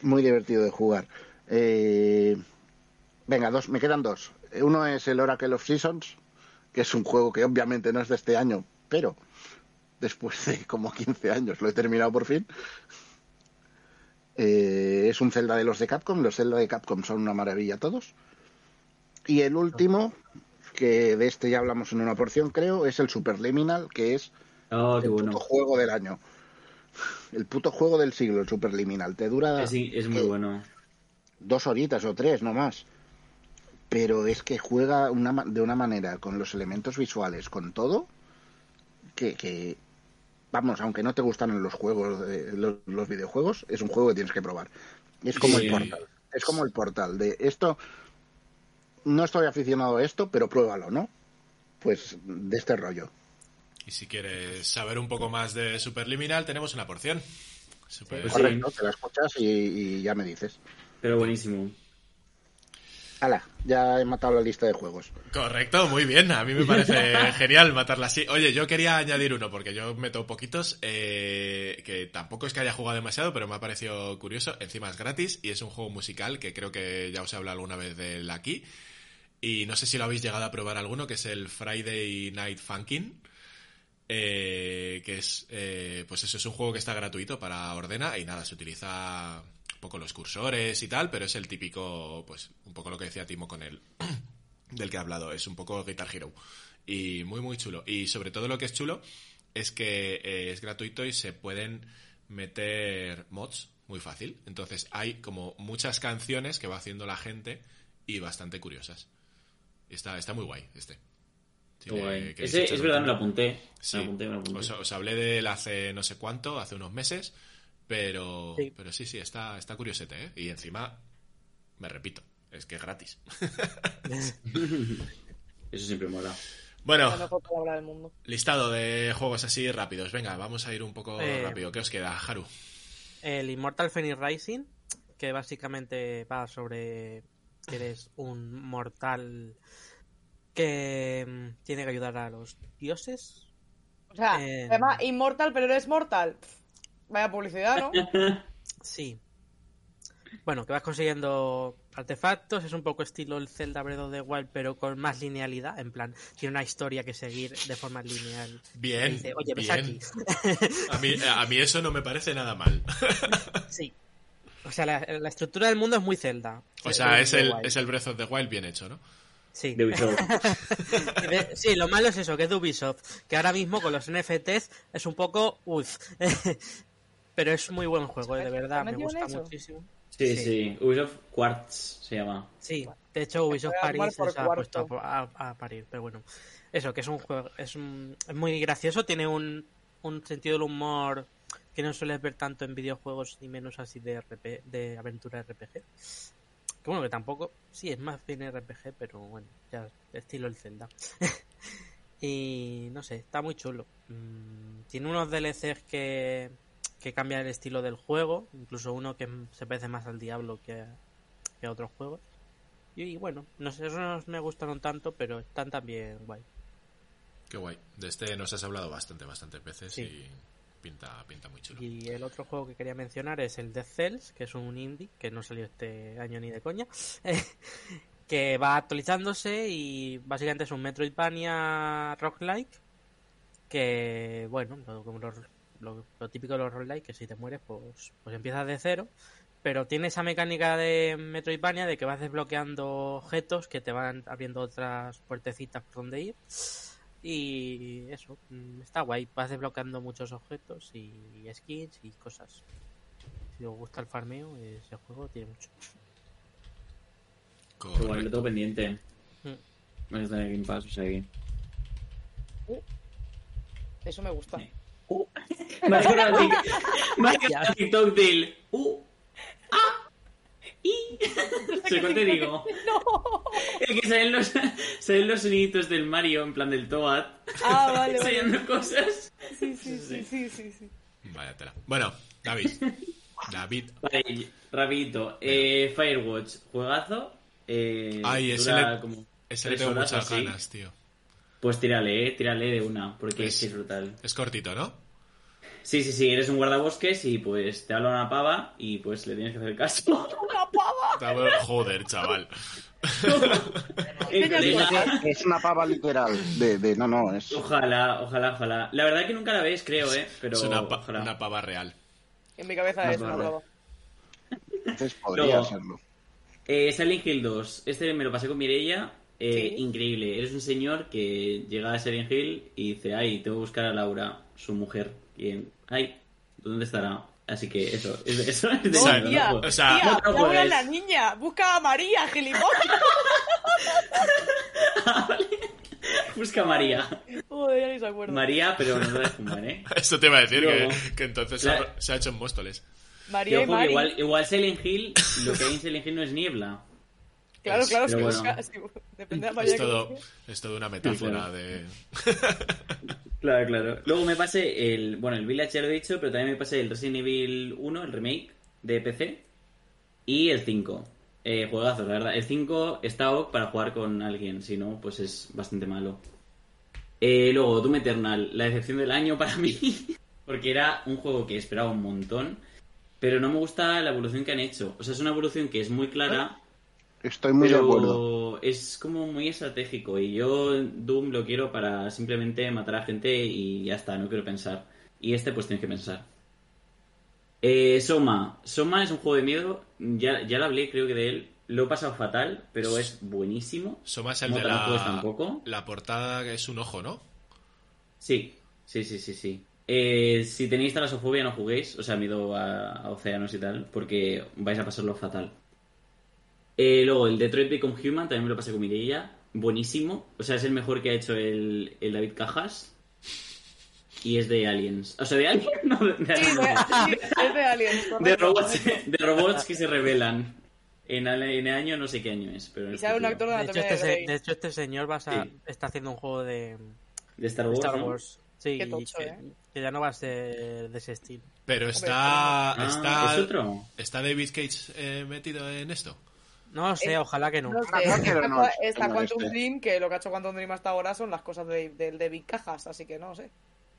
Muy divertido de jugar. Eh, venga, dos, me quedan dos. Uno es el Oracle of Seasons, que es un juego que obviamente no es de este año, pero después de como 15 años lo he terminado por fin. Eh, es un Zelda de los de Capcom. Los Zelda de Capcom son una maravilla todos. Y el último, que de este ya hablamos en una porción, creo, es el Superliminal, que es Oh, el bueno. puto juego del año. El puto juego del siglo, el Superliminal. Te dura Es, es muy eh, bueno. dos horitas o tres, no más. Pero es que juega una ma- de una manera con los elementos visuales, con todo, que, que, vamos, aunque no te gustan los juegos, de- los, los videojuegos, es un juego que tienes que probar. Es como Sí. el portal. Es como el portal de esto. No estoy aficionado a esto, pero pruébalo, ¿no? Pues de este rollo. Y si quieres saber un poco más de Superliminal, tenemos una porción. Super- Pues sí. Correcto, te la escuchas y, y ya me dices. Pero buenísimo. Ya he matado la lista de juegos. Correcto, muy bien. A mí me parece genial matarla así. Oye, yo quería añadir uno, porque yo meto poquitos, eh, que tampoco es que haya jugado demasiado, pero me ha parecido curioso. Encima es gratis y es un juego musical que creo que ya os he hablado alguna vez de él aquí. Y no sé si lo habéis llegado a probar alguno, que es el Friday Night Funkin'. eh, que es, eh, pues eso, es un juego que está gratuito para Ordena y nada, se utiliza poco los cursores y tal, pero es el típico, pues un poco lo que decía Timo con el del que he hablado, es un poco Guitar Hero y muy muy chulo. Y sobre todo lo que es chulo es que eh, es gratuito y se pueden meter mods muy fácil. Entonces hay como muchas canciones que va haciendo la gente y bastante curiosas. Está, está muy guay este. Si le Ese, es verdad, me lo apunté. Sí, Me lo apunté, me lo apunté. os, os hablé de él hace no sé cuánto, hace unos meses, pero Sí. pero sí, sí, está, está curiosete, ¿eh? Y encima, me repito, es que es gratis. Eso siempre mola. Bueno, del mundo. listado de juegos así rápidos. Venga, vamos a ir un poco Eh, rápido. ¿Qué os queda, Haru? El Immortal Phoenix Rising, que básicamente va sobre que eres un mortal que mm, tiene que ayudar a los dioses. O sea, Eh, se llama Inmortal, pero eres mortal. Vaya publicidad, ¿no? Sí. Bueno, que vas consiguiendo artefactos, es un poco estilo el Zelda Breath of the Wild, pero con más linealidad, en plan, tiene una historia que seguir de forma lineal. Bien, Dice, Oye, ves bien. aquí. A mí, a mí eso no me parece nada mal. Sí. O sea, la, la estructura del mundo es muy Zelda. O sea, es el, es el Breath of the Wild bien hecho, ¿no? Sí. De Ubisoft. De- sí, lo malo es eso, que es de Ubisoft. Que ahora mismo con los NFTs es un poco. Uff. Pero es muy buen juego, eh, de verdad. ¿Está Me gusta eso? muchísimo. Sí, Sí. sí. Ubisoft Quartz se llama. Sí, de hecho Ubisoft París se ha puesto a, a- a parir, pero bueno. Eso, que es un juego, es, un- es muy gracioso, tiene un, un sentido del humor que no sueles ver tanto en videojuegos ni menos así de RP, de aventura RPG. Que bueno, que tampoco, sí, es más bien RPG, pero bueno, ya estilo el Zelda. y no sé, está muy chulo. Mm, tiene unos DLCs que, que cambian el estilo del juego, incluso uno que se parece más al Diablo que a, que a otros juegos. Y, bueno, no sé, esos no me gustaron tanto, pero están también guay. Qué guay. De este nos has hablado bastante, bastantes veces Sí. y pinta, pinta muy chulo. Y el otro juego que quería mencionar es el Death Cells, que es un indie que no salió este año ni de coña, que va actualizándose y básicamente es un Metroidvania roguelike que, bueno, como lo, lo- lo típico de los roguelike, que si te mueres pues, pues empiezas de cero, pero tiene esa mecánica de Metroidvania de que vas desbloqueando objetos que te van abriendo otras puertecitas por donde ir. Y eso, mm, está guay. Vas desbloqueando muchos objetos y skins y cosas. Si os gusta el farmeo, ese juego tiene mucho. Qué guay, lo tengo pendiente. Mm. Estar en Game Pass, o sea que... Eso me gusta. Sí. Uh. Me ha TikTok del... Uh. Ah. Y... ¿Sé cuál te digo? El que salen los, salen los soniditos del Mario, en plan del Toad, Ah, vale, vale. enseñando cosas. Sí, sí, sí, sí, sí, sí. Vaya tela. Bueno, David. David. Vale, rapidito. Eh, Firewatch, juegazo. Eh, Ay, ese le- como Ese le tengo horas muchas así. ganas, tío. Pues tírale, eh, tírale de una, porque Pues- es es brutal. Es cortito, ¿no? Sí, sí, sí, eres un guardabosques y pues te habla una pava y pues le tienes que hacer caso. ¡Una pava! Joder, chaval. Es una pava literal. De, de no, no, es. Ojalá, ojalá, ojalá. La verdad que nunca la ves, creo, eh, pero Es una, pa- ojalá. una pava real. En mi cabeza es una pava. Entonces podría Luego. serlo. Eh, Silent Hill 2. Este me lo pasé con Mireia. Eh, Sí. Increíble. Eres un señor que llega a Silent Hill y dice, ay, tengo que buscar a Laura, su mujer. Y ay, ¿dónde estará? Así que eso, es de, eso es de tía, no o sea- tía, No te lo Laura es la niña. Busca a María, gilipollas. Busca a María. Joder, ya ni se acuerda. María, pero no de fumar, ¿eh? Eso te iba a decir, Luego. que, que entonces se La- ha, se ha hecho en Móstoles. María Yo y ojo que Mari. igual, igual Silent Hill, lo que hay en Silent Hill no es niebla. Claro, Es- claro, pero si bueno. busca. depende de la Es que todo, es todo una metáfora claro. de... Claro, claro. Luego me pasé el. Bueno, el Village ya lo he dicho, pero también me pasé el Resident Evil 1, el remake de PC. Y el 5. Eh, juegazos, la verdad. El 5 está ok para jugar con alguien, si no, pues es bastante malo. Eh, luego, Doom Eternal, la decepción del año para mí. Porque era un juego que esperaba un montón. Pero no me gusta la evolución que han hecho. O sea, es una evolución que es muy clara. Estoy muy de acuerdo. Pero es como muy estratégico y yo Doom lo quiero para simplemente matar a gente y ya está, no quiero pensar. Y este pues tienes que pensar. Eh, Soma. Soma es un juego de miedo, ya, ya lo hablé creo que de él. Lo he pasado fatal, pero es buenísimo. Soma es el No de la, tampoco. la portada que es un ojo, ¿no? Sí, sí, sí, sí, sí. Eh, si tenéis talasofobia no juguéis, o sea, miedo a, a océanos y tal, porque vais a pasarlo fatal. Eh, luego, el Detroit Become Human, también me lo pasé con Mireia. Buenísimo. O sea, es el mejor que ha hecho el, el David Cajas. Y es de Aliens. O sea, de Aliens, no, de, Sí, Aliens, de- sí, es de Aliens. De robots, de robots que se revelan. En, en el año no sé qué año es, pero en Y el sale un futuro. actor de De hecho, este, de se- Grey. de hecho, este señor va a, Sí. está haciendo un juego de, De Star de Wars. Star ¿no? Wars. Sí, Qué tocho, que, ¿eh? que ya no va a ser de ese estilo. Pero está... Ah, está, ¿Es otro? ¿Está David Cage eh, metido en esto? No lo sé, Eh, ojalá que no. No sé, pero está, no es- está no Quantum este. Dream, que lo que ha hecho Quantum Dream hasta ahora son las cosas de- del de Big Cajas, así que no sé.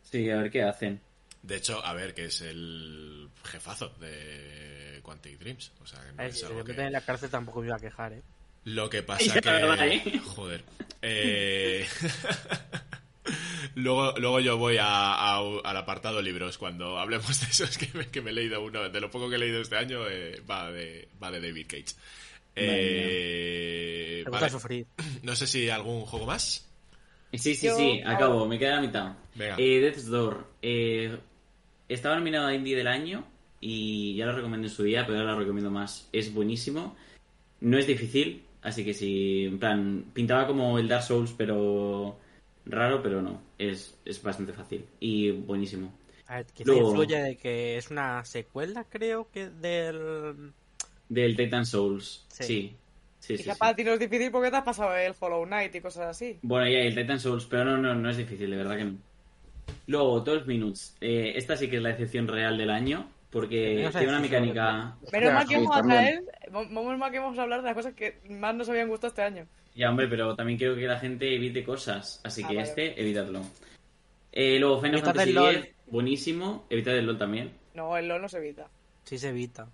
Sí, a ver qué hacen. De hecho, a ver, que es el jefazo de Quantic Dreams. O sea, que no es si algo que- en la cárcel tampoco me iba a quejar, ¿eh? Lo que pasa que... verdad, ¿eh? Joder. Eh, luego, luego yo voy a- a- al apartado libros cuando hablemos de esos que me, que me he leído uno. De lo poco que he leído este año eh, va, de, va de David Cage. Eh, vale. sufrir. No sé si algún juego más. Sí, sí, Yo- sí, acabo, me queda la mitad. Venga. Eh, Death's Door. eh, estaba nominado a Indie del año y ya lo recomendé en su día, pero ahora lo recomiendo más. Es buenísimo. No es difícil, así que sí, en plan, pintaba como el Dark Souls, pero raro, pero no. Es, es bastante fácil y buenísimo. A ver, quizá Luego- influye de que es una secuela, creo que del. Del Titan Souls, Sí. sí. Sí, sí, Quizá sí. para ti no es difícil porque te has pasado el Hollow Knight y cosas así. Bueno, ya, el Titan Souls, pero no, no, no es difícil, de verdad que no. Luego, 12 Minutes. Eh, esta sí que es la excepción real del año, porque tiene una mecánica... Menos mal que vamos a también. traer, menos mal que vamos a hablar de las cosas que más nos habían gustado este año. Ya, hombre, pero también quiero que la gente evite cosas, así Ah, que vale. este, evitadlo. Eh, luego, Final Fantasy. X, buenísimo. Evitad el LOL también. No, el LOL no se evita. Sí se evita.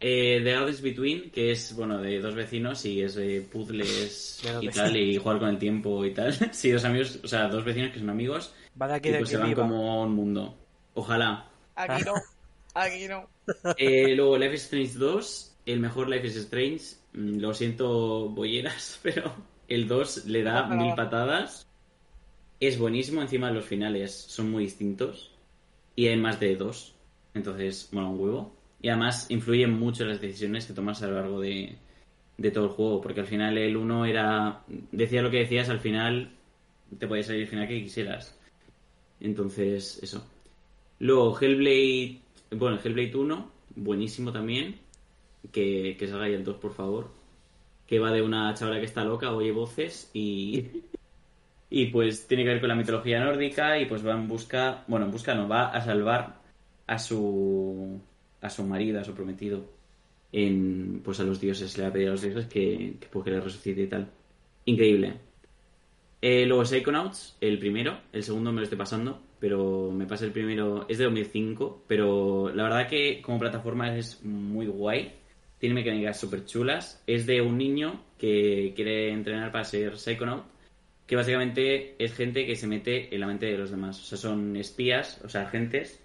Eh, The Gardens Between, que es, bueno, de dos vecinos y es de puzzles y tal, y jugar con el tiempo y tal. sí, dos amigos, o sea, dos vecinos que son amigos Va de aquí y de pues que se van viva. como a un mundo. Ojalá. Aquí no. Aquí no. Eh, luego Life is Strange 2, el mejor Life is Strange. Mm, Lo siento, bolleras, pero el 2 le da mil patadas. Es buenísimo, encima los finales son muy distintos. Y hay más de dos. Entonces, bueno, un huevo. Y además influyen mucho las decisiones que tomas a lo largo de, de todo el juego. Porque al final el 1 era. Decía lo que decías, al final te podía salir el final que quisieras. Entonces, eso. Luego, Hellblade. Bueno, Hellblade 1, buenísimo también. Que, que salga ya el 2, por favor. Que va de una chavala que está loca, oye voces y. Y pues tiene que ver con la mitología nórdica y pues va en busca. Bueno, en busca no, va a salvar a su. A su marido, a su prometido. En. Pues a los dioses. Le va a pedir a los dioses que, que, pues, que le resucite y tal. Increíble. Eh, luego Psychonauts, el primero, el segundo me lo estoy pasando, pero me pasa el primero, es de 2005, pero la verdad que como plataforma es muy guay, tiene mecánicas súper chulas, es de un niño que quiere entrenar para ser Psychonaut, que básicamente es gente que se mete en la mente de los demás, o sea, son espías, o sea, agentes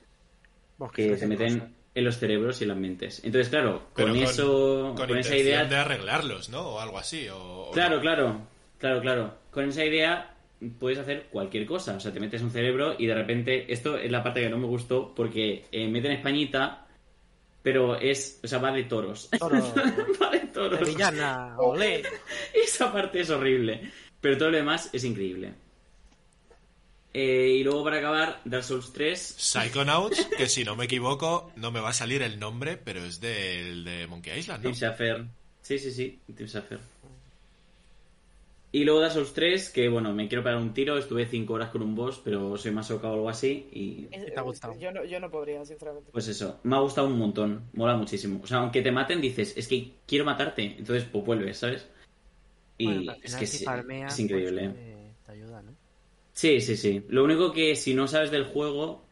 que se meten. En los cerebros y en las mentes. Entonces, claro, con, eso, con, con, esa idea... de arreglarlos, ¿no? O algo así. O, o Claro, no. claro, claro, claro. Con esa idea puedes hacer cualquier cosa. O sea, te metes un cerebro y de repente, esto es la parte que no me gustó porque eh, meten Españita, pero es, o sea, va de toros. Toro. va de toros. De villana, olé. Esa parte es horrible. Pero todo lo demás es increíble. Eh, y luego para acabar, Dark Souls 3. Psychonauts, que si no me equivoco, no me va a salir el nombre, pero es del de Monkey Island, ¿no? Tim Schafer. Sí, sí, sí, Tim Schafer. Y luego Dark Souls 3, que bueno, me quiero pegar un tiro, estuve 5 horas con un boss, pero soy más soca o algo así, y te ha gustado? Yo no, yo no podría, sinceramente. pues eso, me ha gustado un montón, mola muchísimo. O sea, aunque te maten, dices, es que quiero matarte, entonces pues vuelves, ¿sabes? Y Bueno, es que si es increíble. pues, eh, te ayuda, ¿no? Sí, sí, sí. Lo único que si no sabes del juego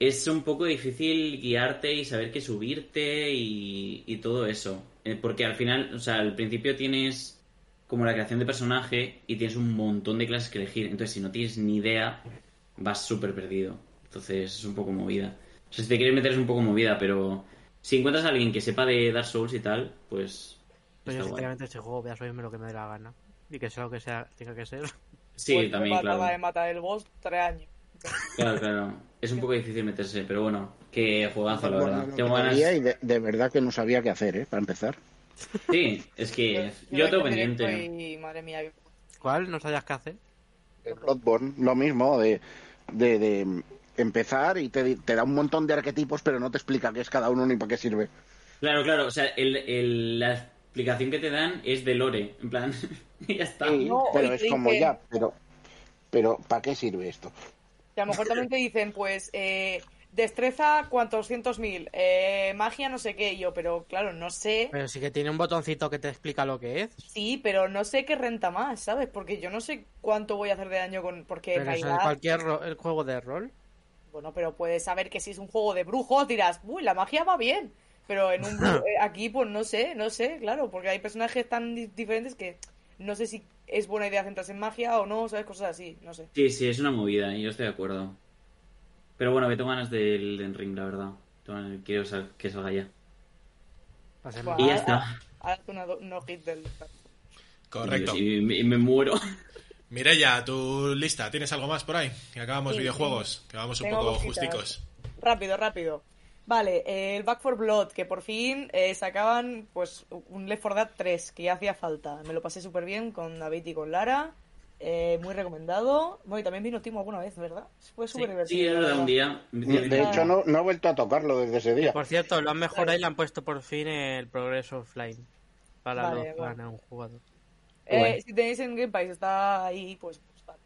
es un poco difícil guiarte y saber qué subirte y, y todo eso. Eh, Porque al final, o sea, al principio tienes como la creación de personaje y tienes un montón de clases que elegir. Entonces, si no tienes ni idea, vas súper perdido. Entonces, es un poco movida. O sea, si te quieres meter es un poco movida, pero si encuentras a alguien que sepa de Dark Souls y tal, pues... Pero yo guay. sinceramente este juego voy a subirme lo que me dé la gana. Y que sea lo que sea, tenga que ser. Sí, Pues también, claro. en matar el boss tres años. Claro, claro. Es un poco difícil meterse, pero bueno, que juegazo, la Bueno, verdad. lo Tengo ganas. y de, de verdad que no sabía qué hacer, ¿eh? Para empezar. Sí, es que Yo yo tengo pendiente. Y madre mía, ¿Cuál? ¿No sabías qué hacer? El Bloodborne, lo mismo, de, de, de empezar y te, te da un montón de arquetipos, pero no te explica qué es cada uno ni para qué sirve. Claro, claro, o sea, el, el- la explicación que te dan es de lore, en plan, y ya está. Sí, No, pero es como dicen- ya, pero, pero ¿para qué sirve esto? Y a lo mejor también te dicen, pues, eh, destreza cuantos cientos mil, eh, magia no sé qué, yo, pero claro, no sé, Pero sí que tiene un botoncito que te explica lo que es. sí, pero no sé qué renta más, ¿sabes? Porque yo no sé cuánto voy a hacer de daño con, porque Pero eso Kailar- cualquier ro- el juego de rol. bueno, pero puedes saber que si es un juego de brujos dirás, uy, la magia va bien, pero en un eh, aquí pues no sé, no sé, claro, porque hay personajes tan di- diferentes que no sé si es buena idea centrarse en magia o no, ¿sabes? Cosas así, no sé. Sí, sí, es una movida, y yo estoy de acuerdo. Pero bueno, que tengo ganas del Elden Ring, la verdad. Quiero sal- que salga ya. Pasemos. Buah. Y ya está. hazte una, do- no hit del... Correcto. Y, me- y me muero. Mireya, tu lista, ¿tienes algo más por ahí? Que acabamos Sí, videojuegos, que vamos un Tengo poco cositas. justicos. Rápido, rápido. Vale, eh, el Back for Blood, que por fin eh, sacaban pues un Left 4 Dead 3, que ya hacía falta. Me lo pasé súper bien con David y con Lara. eh, muy recomendado. Bueno, y también vino Timo alguna vez, ¿verdad? Fue súper divertido. Sí, verdad, un día. De hecho, no, no he vuelto a tocarlo desde ese día. Por cierto, lo han mejorado y le han puesto por fin el progreso offline para Vale, los bueno. para un jugador. Eh, Bueno. Si tenéis en Game Pass, está ahí, pues, pues vale.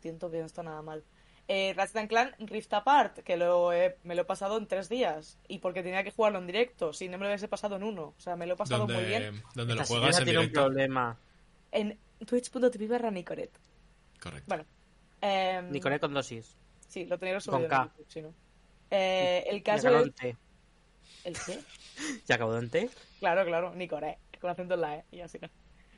Siento que no está nada mal. Eh, Ratchet and Clank Rift Apart, que lo he- me lo he pasado en tres días. Y porque tenía que jugarlo en directo, si no me lo hubiese pasado en uno. O sea, me lo he pasado muy bien. ¿Dónde, lo juegas en tiene un directo? problema. En twitch.tv barra Nicoret. Correcto. Bueno. eh, Nicolé con dosis. Sí, lo tenéis Con subido en K. YouTube, si no. Eh, el caso acabó es... T. ¿El qué? ¿Y acabó en T? Claro, claro, Nicoret. Con acento en la E y así no.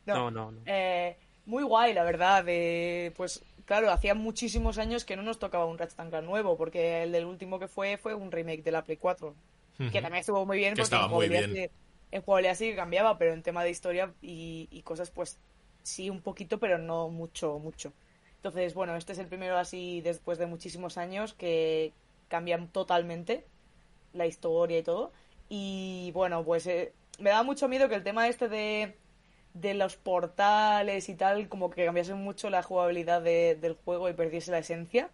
No, no, no. Eh, muy guay, la verdad. eh, pues claro, hacía muchísimos años que no nos tocaba un Ratchet Clank nuevo, porque el del último que fue fue un remake de la Play 4, Ujú. que también estuvo muy bien Que porque estaba muy bien. en jugabilidad sí que cambiaba, pero en tema de historia y, y cosas, pues sí un poquito, pero no mucho, mucho. Entonces, bueno, este es el primero así después de muchísimos años que cambian totalmente la historia y todo. Y bueno, pues eh, me da mucho miedo que el tema este de, de los portales y tal, como que cambiase mucho la jugabilidad de- del juego y perdiese la esencia.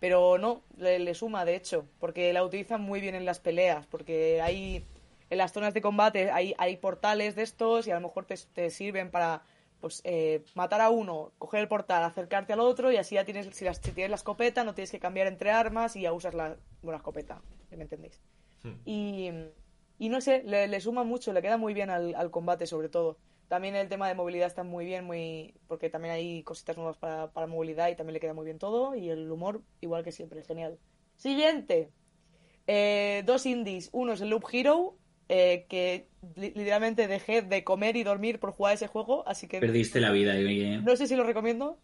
Pero no, le, le suma de hecho, porque la utilizan muy bien en las peleas, porque hay en las zonas de combate hay, hay portales de estos y a lo mejor te, te sirven para pues eh, matar a uno, coger el portal, acercarte al otro y así ya tienes, si, las- si tienes la escopeta no tienes que cambiar entre armas y ya usas la, bueno, la escopeta, me entendéis. Y, y no sé, le, le suma mucho, le queda muy bien al, al combate sobre todo. También el tema de movilidad está muy bien, muy porque también hay cositas nuevas para, para movilidad y también le queda muy bien todo. Y el humor, igual que siempre, genial. Siguiente. Eh, dos indies. Uno es el Loop Hero, eh, que li- literalmente dejé de comer y dormir por jugar ese juego, así que Perdiste la vida. y- no sé si lo recomiendo,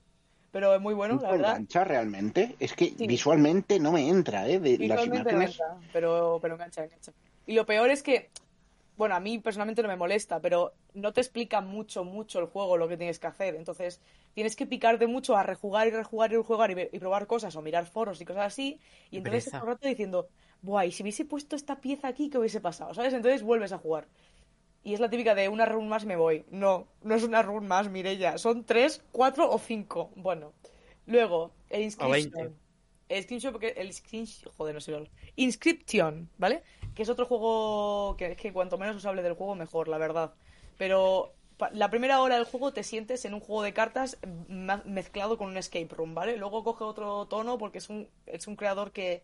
pero es muy bueno, la ¿No verdad. engancha realmente? Es que Sí. visualmente no me entra, ¿eh? De las Visualmente no imágenes. entra, pero, pero engancha, engancha. Y lo peor es que, bueno, a mí personalmente no me molesta, pero no te explica mucho, mucho el juego lo que tienes que hacer. Entonces, tienes que picarte mucho a rejugar y rejugar y rejugar y, probar cosas o mirar foros y cosas así. Y entonces todo el rato diciendo, buah, y si hubiese puesto esta pieza aquí, ¿qué hubiese pasado? ¿Sabes? Entonces vuelves a jugar. Y es la típica de una run más me voy. No, no es una run más, Mirella. Son tres, cuatro o cinco. Bueno. Luego, el. Inscription. El Inscription, porque el Inscription, joder, no sé. Inscription, ¿vale? Que es otro juego que es que cuanto menos os hable del juego, mejor, la verdad. Pero la primera hora del juego te sientes en un juego de cartas mezclado con un escape room, ¿vale? Luego coge otro tono porque es un, es un creador que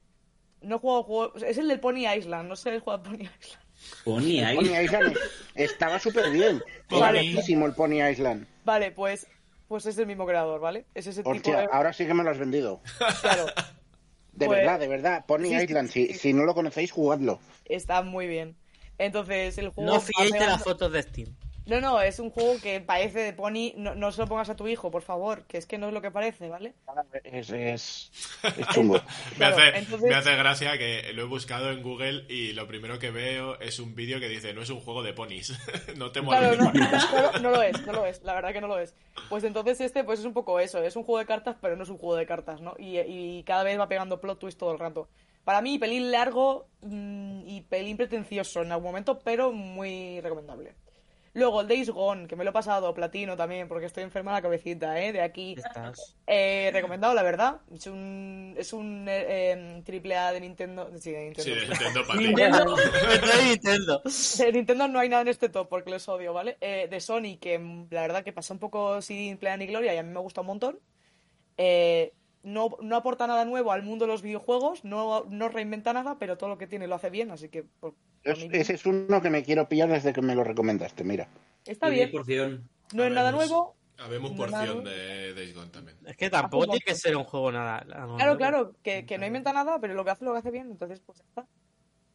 no juega juegos... Es el del Pony Island, no sé el juego de Pony Island. Pony ahí. Pony Island estaba súper bien. Vale. el Pony Island. Vale, pues, pues es el mismo creador, ¿vale? Es ese tipo Hostia, de... ahora sí que me lo has vendido. Claro, De Pues- verdad, de verdad. Pony Sí, Island, sí, si, sí. si no lo conocéis, jugadlo. está muy bien. Entonces, el juego... No fiéis de las fotos de Steam. No, no, es un juego que parece de Pony. No, no se lo pongas a tu hijo, por favor, que es que no es lo que parece, ¿vale? Es, es, es chungo. Me, Claro, hace, entonces- me hace gracia que lo he buscado en Google y lo primero que veo es un vídeo que dice no es un juego de ponis. no te mola. Claro, no, no, no lo es, no lo es, la verdad que no lo es. Pues entonces este pues es un poco eso, es un juego de cartas, pero no es un juego de cartas, ¿no? Y, y cada vez va pegando plot twist todo el rato. Para mí, pelín largo mm, y pelín pretencioso en algún momento, pero muy recomendable. Luego, el Days Gone, que me lo he pasado, platino también, porque estoy enferma la cabecita, ¿eh? De aquí. Estás. Eh, recomendado, la verdad. Es un, es un eh, em, triple A de Nintendo. Sí, de Nintendo. Sí, de Nintendo para. Nintendo. de Nintendo. De Nintendo no hay nada en este top porque les odio, ¿vale? Eh, de Sony, que la verdad que pasa un poco sin plena ni gloria y a mí me gusta un montón. Eh, no, no aporta nada nuevo al mundo de los videojuegos, no, no reinventa nada, pero todo lo que tiene lo hace bien, así que por- por Es- mí- ese es uno que me quiero pillar desde que me lo recomendaste, mira. está bien. porción. No es nada nuevo. Habemos porción de Days Gone también. Es que tampoco tiene que ser un juego nada. nada Claro, nuevo. claro, que, que no inventa nada, pero lo que hace lo que hace bien, entonces pues ya está.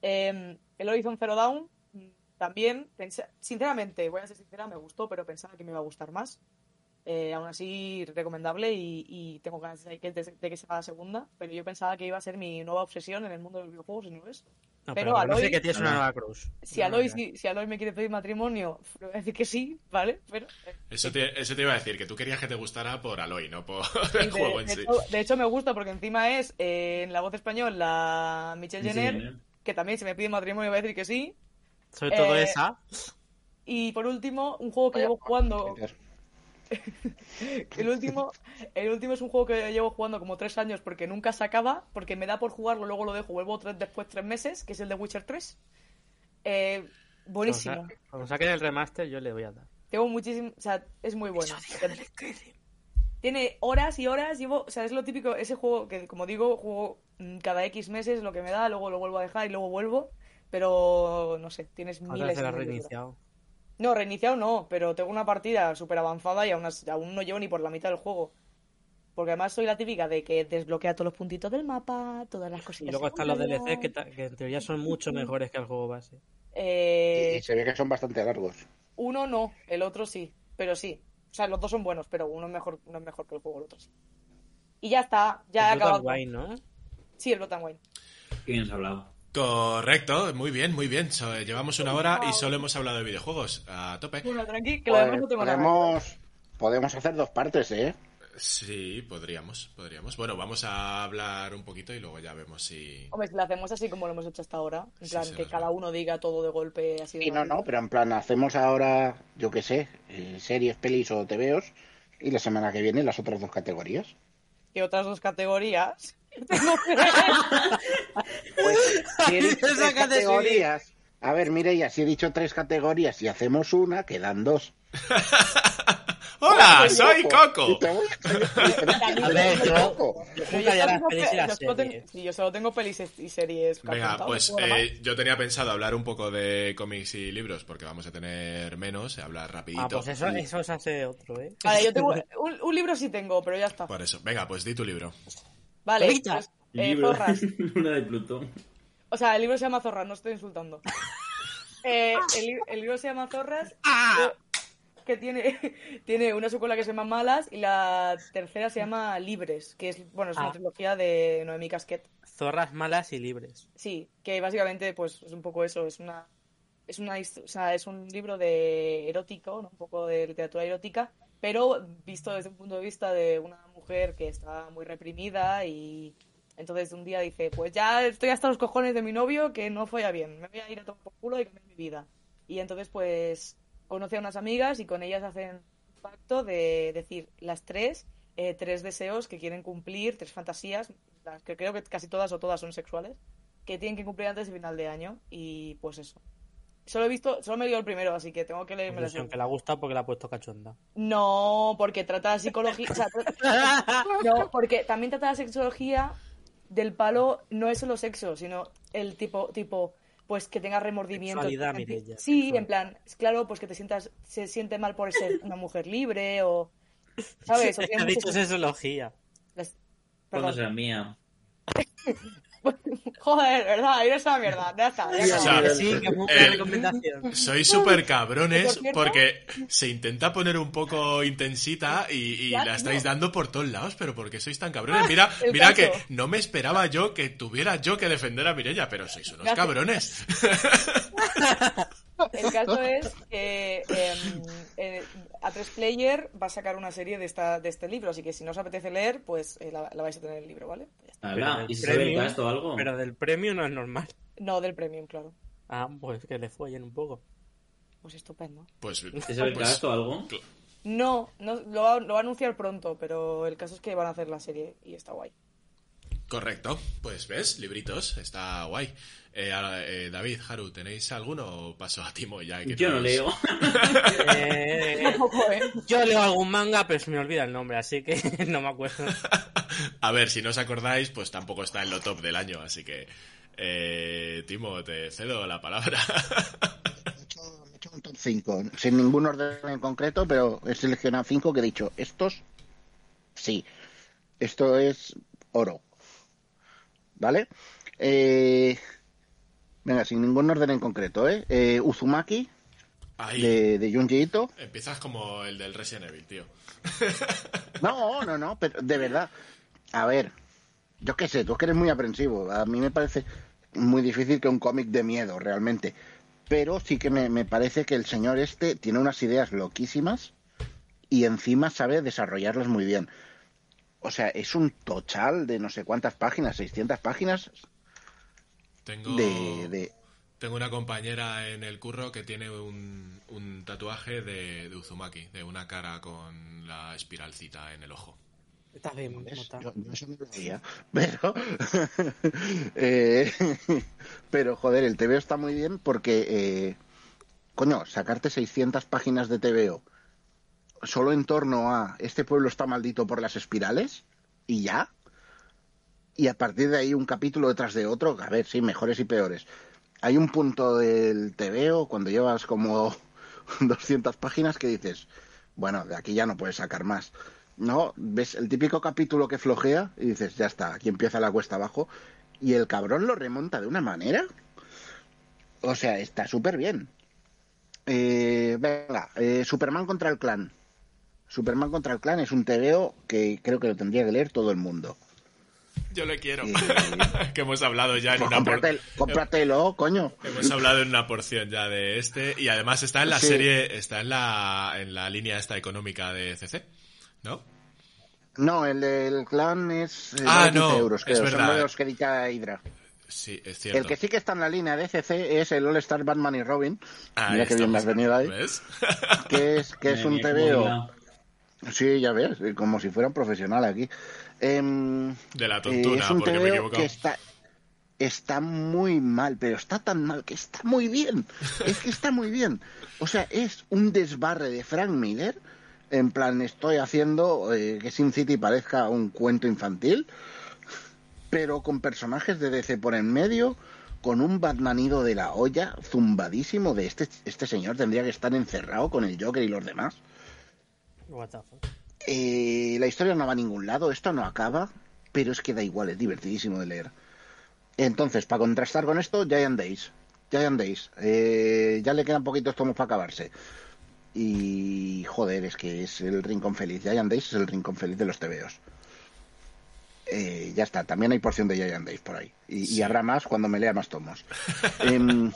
Eh, el Horizon Zero Dawn mm, también, sinceramente, voy a ser sincera, me gustó, pero pensaba que me iba a gustar más. Eh, aún así, recomendable y, y tengo ganas de que, de, de que se haga la segunda, pero yo pensaba que iba a ser mi nueva obsesión en el mundo de los videojuegos y no es. No, Pero pero, Aloy- que tienes una nueva cruz. Si Aloy, si, si Aloy me quiere pedir matrimonio, le voy a decir que sí, ¿vale? Pero eh, Eso te, eso te iba a decir, que tú querías que te gustara por Aloy, no por de, el juego en de sí. hecho, de hecho, me gusta porque encima es eh, en la voz español la Michelle Jenner. que también si me pide matrimonio voy a decir que sí. Sobre todo Eh, esa. Y por último, un juego que llevo jugando El último, el último es un juego que llevo jugando como tres años porque nunca se acaba, porque me da por jugarlo, luego lo dejo, vuelvo tres, después tres meses, que es el de Witcher 3. Eh, buenísimo. Cuando, sa- cuando saquen el remaster, yo le voy a dar. Tengo muchísimo, o sea, es muy bueno. Tiene horas y horas, llevo, o sea, es lo típico, ese juego que, como digo, juego mm, cada X meses lo que me da, luego lo vuelvo a dejar y luego vuelvo, pero no sé, tienes Ahora miles se de reiniciado. No, reiniciado no, pero tengo una partida súper avanzada y aún, no llevo ni por la mitad del juego. Porque además soy la típica de que desbloquea todos los puntitos del mapa, todas las Y cositas. luego están los. DLCs que, en teoría son mucho mejores que el juego base. Eh, Y se ve que son bastante largos. uno no, el otro sí, pero sí. O sea, los dos son buenos, pero uno es mejor, uno es mejor que el juego, el otro sí. Y ya está, ya he El Blood and acabado. Wine, ¿no? Sí, el Blood and Wine. ¿Qué bien has hablado? Correcto, muy bien, muy bien. So, llevamos una hora y solo hemos hablado de videojuegos. A tope. Bueno, tranqui, que lo Pues no podemos, podemos hacer dos partes, ¿eh? Sí, podríamos, podríamos. Bueno, vamos a hablar un poquito y luego ya vemos si... Hombre, si lo hacemos así como lo hemos hecho hasta ahora, en Sí, plan, que cada va. uno diga todo de golpe así de Sí, no, no, pero en plan, hacemos ahora, yo qué sé, eh, series, pelis o TVOs y la semana que viene las otras dos categorías. Que otras dos categorías. Pues, si he dicho Esa tres categorías, a ver, Mireia, si he dicho tres categorías y hacemos una, quedan dos. ¡Hola! Soy ¡Soy loco. Coco! Yo- solo tengo pelis y series. sí, yo solo tengo pelis y series. Venga, pues eh, yo tenía pensado hablar un poco de cómics y libros porque vamos a tener menos, hablar rapidito. Ah, pues eso, eso se hace otro, ¿eh? Vale, yo tengo un, un libro sí tengo, pero ya está. Por eso, venga, pues di tu libro. Vale, pues, eh, Libro. zorras. Una de Plutón. O sea, el libro se llama Zorras, no estoy insultando. Eh, el, li- el libro se llama Zorras, Ah. que tiene, tiene una secuela que se llama Malas y la tercera se llama Libres, que es, bueno, es una Ah. trilogía de Noemí Casquet. Zorras malas y libres. Sí, que básicamente pues es un poco eso, es una es una hist- o sea, es un libro de erótico, ¿no? un poco de literatura erótica, pero visto desde un punto de vista de una mujer que está muy reprimida y entonces un día dice, pues ya estoy hasta los cojones de mi novio que no folla bien, me voy a ir a tomar por culo y cambiar mi vida. Y entonces pues conoce a unas amigas y con ellas hacen un pacto de decir las tres eh, tres deseos que quieren cumplir, tres fantasías, que creo que casi todas o todas son sexuales, que tienen que cumplir antes de final de año y pues eso. Solo he visto, solo me dio el primero, así que tengo que leerme la Incluso que le ha gustado porque le ha puesto cachonda. No, porque trata de psicología, o sea, tra- no, porque también trata de sexología del palo, no es solo sexo, sino el tipo, tipo, pues que tengas remordimiento. Sexualidad, Mireia, Sí, sexual. en plan, es claro, pues que te sientas, se siente mal por ser una mujer libre o, ¿sabes? O ha dicho sexología. las- ¿Cuándo Perdón. será mía? Joder, ¿verdad? Ir a esa mierda, ya está. ya está. O sea, Que sí, que es una eh, recomendación. Sois súper cabrones Por cierto- porque se intenta poner un poco intensita y, y Ya, la estáis dando por todos lados, pero ¿por qué sois tan cabrones? Mira, mira caso. que no me esperaba yo que tuviera yo que defender a Mirella, pero sois unos Gracias. cabrones. El caso es que em, eh, A3 Player va a sacar una serie de, esta, de este libro, así que si no os apetece leer, pues eh, la, la vais a tener en el libro, ¿vale? Del ¿Y si sabe el premio- cast o algo? Pero del premio no es normal. No, del premium, claro. Ah, pues que le follen un poco. Pues estupendo. Pues, ¿Se sabe el pues, cast o algo? No, no lo, va, lo va a anunciar pronto, pero el caso es que van a hacer la serie y está guay. Correcto. Pues ves, libritos, está guay. Eh, ahora, eh, David, Haru, ¿tenéis alguno o paso a Timo ya? que Yo no leo. Eh, yo leo algún manga, pero se me olvida el nombre, así que no me acuerdo. A ver, si no os acordáis, pues tampoco está en lo top del año, así que... Eh, Timo, te cedo la palabra. Me he hecho, me he hecho un top 5, sin ningún orden en concreto, pero he seleccionado 5 que he dicho, estos, sí, esto es oro. ¿Vale? Eh, venga, sin ningún orden en concreto, ¿eh? Eh, Uzumaki, Ahí. de, de Junji Ito. Empiezas como el del Resident Evil, tío. No, no, no, pero de verdad. A ver, yo qué sé, tú es que eres muy aprensivo. A mí me parece muy difícil que un cómic de miedo, realmente. Pero sí que me, me parece que el señor este tiene unas ideas loquísimas y encima sabe desarrollarlas muy bien. O sea, es un total de no sé cuántas páginas, 600 páginas Tengo, de... de... tengo una compañera en el curro que tiene un, un tatuaje de, de Uzumaki, de una cara con la espiralcita en el ojo. Está bien, ¿Ves? Mota. Yo, yo eso no lo veía, pero, eh, pero joder, el TVO está muy bien porque, eh, coño, sacarte 600 páginas de TVO solo en torno a este pueblo está maldito por las espirales y ya, y a partir de ahí un capítulo detrás de otro, a ver, sí, mejores y peores. Hay un punto del TVO cuando llevas como 200 páginas que dices, bueno, de aquí ya no puedes sacar más. No, ves el típico capítulo que flojea y dices, ya está, aquí empieza la cuesta abajo. Y el cabrón lo remonta de una manera. O sea, está súper bien. Eh, venga, eh, Superman contra el clan. Superman contra el clan es un TVO que creo que lo tendría que leer todo el mundo. Yo le quiero. Eh, que hemos hablado ya en Pues una por- cómprate- cómpratelo, coño. Hemos hablado en una porción ya de este y además está en la Sí. serie, está en la en la línea esta económica de CC, ¿no? No, el del clan es eh, Ah, vale 15 no, euros, es creo. Son verdad. de los que edita Hydra. Sí, es cierto. El que sí que está en la línea de CC es el All Star Batman y Robin. Ahí Mira que bien me has venido ahí. ¿Ves? Que es, que es un TVO. Sí, ya ves, eh, como si fuera un profesional aquí. Em, De la eh, tontuna, es un porque me he equivocado. que está, está muy mal, pero está tan mal que está muy bien. Es que está muy bien. O sea, es un desbarre de Frank Miller. En plan, estoy haciendo eh, que Sin City parezca un cuento infantil, pero con personajes de DC por en medio, con un Batmanido de la olla, zumbadísimo de este, este señor tendría que estar encerrado con el Joker y los demás. What the fuck. Eh, la historia no va a ningún lado, esto no acaba, pero es que da igual, es divertidísimo de leer. Entonces, para contrastar con esto, Giant Days. Giant Days. Eh, ya le quedan poquitos tomos para acabarse. Y joder, es que es el rincón feliz. Giant Days es el rincón feliz de los TVOs. Eh, ya está, también hay porción de Giant Days por ahí. Y, y Sí. habrá más cuando me lea más tomos. Em,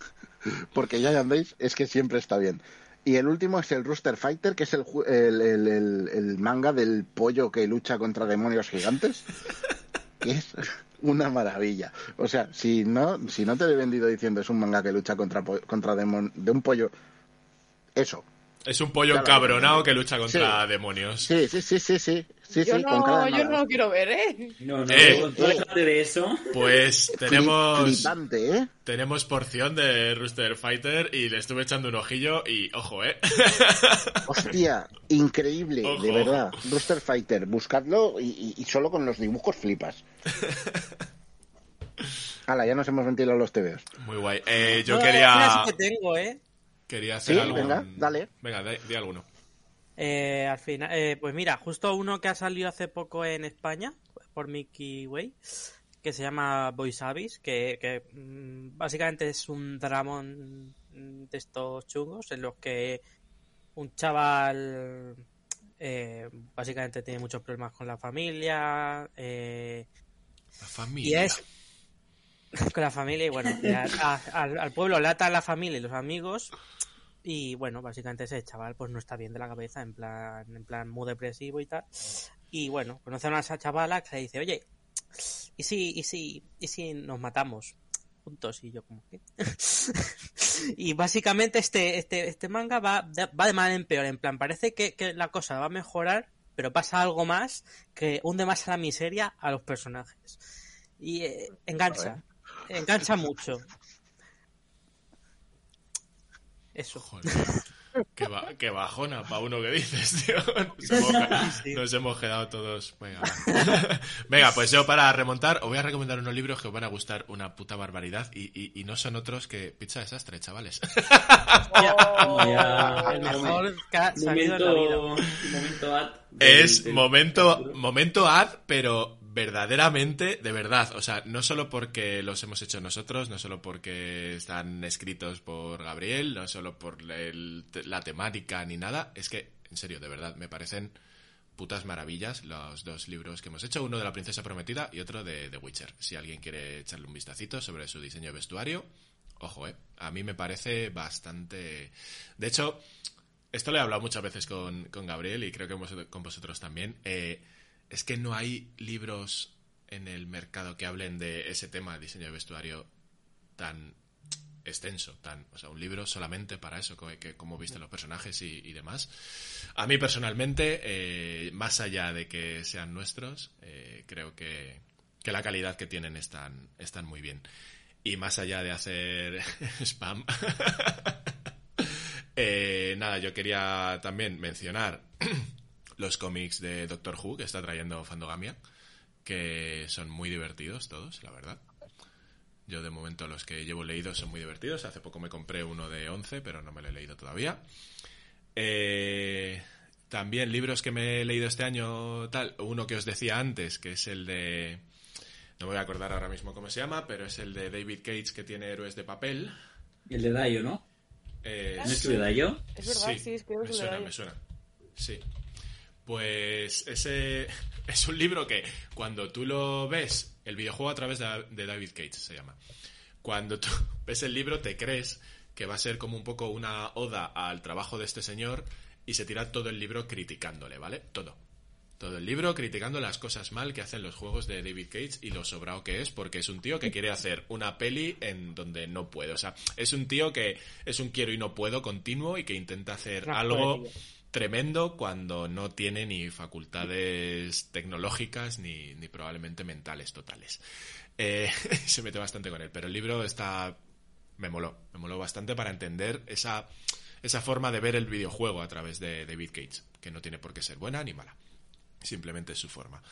porque Giant Days es que siempre está bien. Y el último es el Rooster Fighter, que es el, el, el- el- manga del pollo que lucha contra demonios gigantes. Que es una maravilla. O sea, si no, si no te lo he vendido diciendo es un manga que lucha contra, contra demon- de un pollo, eso. Es un pollo encabronado que lucha contra Sí. demonios. Sí, sí, sí, sí, sí. Sí, yo sí, no, yo no lo quiero ver, ¿eh? No, no, Eh, eh. déjate de eso. Pues tenemos Flipante, ¿eh? tenemos porción de Rooster Fighter y le estuve echando un ojillo y ojo, ¿eh? Hostia, increíble, Ojo. de verdad. Rooster Fighter, buscadlo y, y- y solo con los dibujos flipas. Hala, ya nos hemos ventilado los TVOs. Muy guay. Eh, yo No, quería sí que tengo, ¿eh? Quería hacer Sí, algo. venga, dale. Venga, di, di alguno. Eh, al final, eh, pues mira, justo uno que ha salido hace poco en España por Mickey Way, que se llama Voice Abyss, que, que, mm, básicamente es un dramón de estos chungos en los que un chaval eh, básicamente tiene muchos problemas con la familia eh, La y familia. es con la familia y bueno, al, pueblo lata la familia y los amigos y bueno, básicamente ese chaval pues no está bien de la cabeza, en plan, en plan muy depresivo y tal. Y bueno, conoce a una chavala que le dice, oye, ¿y si, y si, y si nos matamos? Juntos y yo como que... y básicamente este, este, este manga va de, va de mal en peor, en plan, parece que, que la cosa va a mejorar, pero pasa algo más que hunde más a la miseria a los personajes. Y eh, engancha, engancha mucho. Eso. Joder. Qué, ba- qué bajona para uno que dices, tío. Nos hemos, Sí. nos hemos quedado todos. Venga, va. Venga, pues yo para remontar os voy a recomendar unos libros que os van a gustar una puta barbaridad y, y- y no son otros que Pizza Desastre, chavales. El mejor que ha salido en la vida. Momento, momento ad del- Es del- momento, momento ad, pero verdaderamente, de verdad, o sea, no solo porque los hemos hecho nosotros, no solo porque están escritos por Gabriel, no solo por la temática ni nada, es que, en serio, de verdad, me parecen putas maravillas los dos libros que hemos hecho, uno de la princesa prometida y otro de The Witcher. Si alguien quiere echarle un vistacito sobre su diseño de vestuario, ojo, eh, a mí me parece bastante... De hecho, esto lo he hablado muchas veces con, con Gabriel y creo que con vosotros también. eh, es que no hay libros en el mercado que hablen de ese tema, diseño de vestuario, tan extenso, tan, o sea, un libro solamente para eso, co- que, cómo visten los personajes y, y demás. A mí personalmente, eh, más allá de que sean nuestros, eh, creo que, que la calidad que tienen están, están muy bien. Y más allá de hacer spam, eh, nada, yo quería también mencionar los cómics de Doctor Who que está trayendo Fandogamia, que son muy divertidos todos, la verdad. Yo de momento los que llevo leídos son muy divertidos. Hace poco me compré uno de 11, pero no me lo he leído todavía. Eh, también libros que me he leído este año, tal, uno que os decía antes, que es el de... No me voy a acordar ahora mismo cómo se llama, pero es el de David Cage que tiene Héroes de Papel. El de Dayo, ¿no? Eh, ¿No escribe Dayo? Es verdad, sí, es que me es de suena, Dayo. me suena. Sí. Pues ese es un libro que cuando tú lo ves, el videojuego a través de, David Cage se llama. Cuando tú ves el libro te crees que va a ser como un poco una oda al trabajo de este señor y se tira todo el libro criticándole, ¿vale? Todo. Todo el libro criticando las cosas mal que hacen los juegos de David Cage y lo sobrado que es, porque es un tío que quiere hacer una peli en donde no puede. O sea, es un tío que es un quiero y no puedo continuo y que intenta hacer algo. Tremendo cuando no tiene ni facultades tecnológicas ni, ni probablemente mentales totales. Eh, se mete bastante con él, pero el libro está... me moló, me moló bastante para entender esa, esa forma de ver el videojuego a través de David Cage, que no tiene por qué ser buena ni mala. Simplemente es su forma.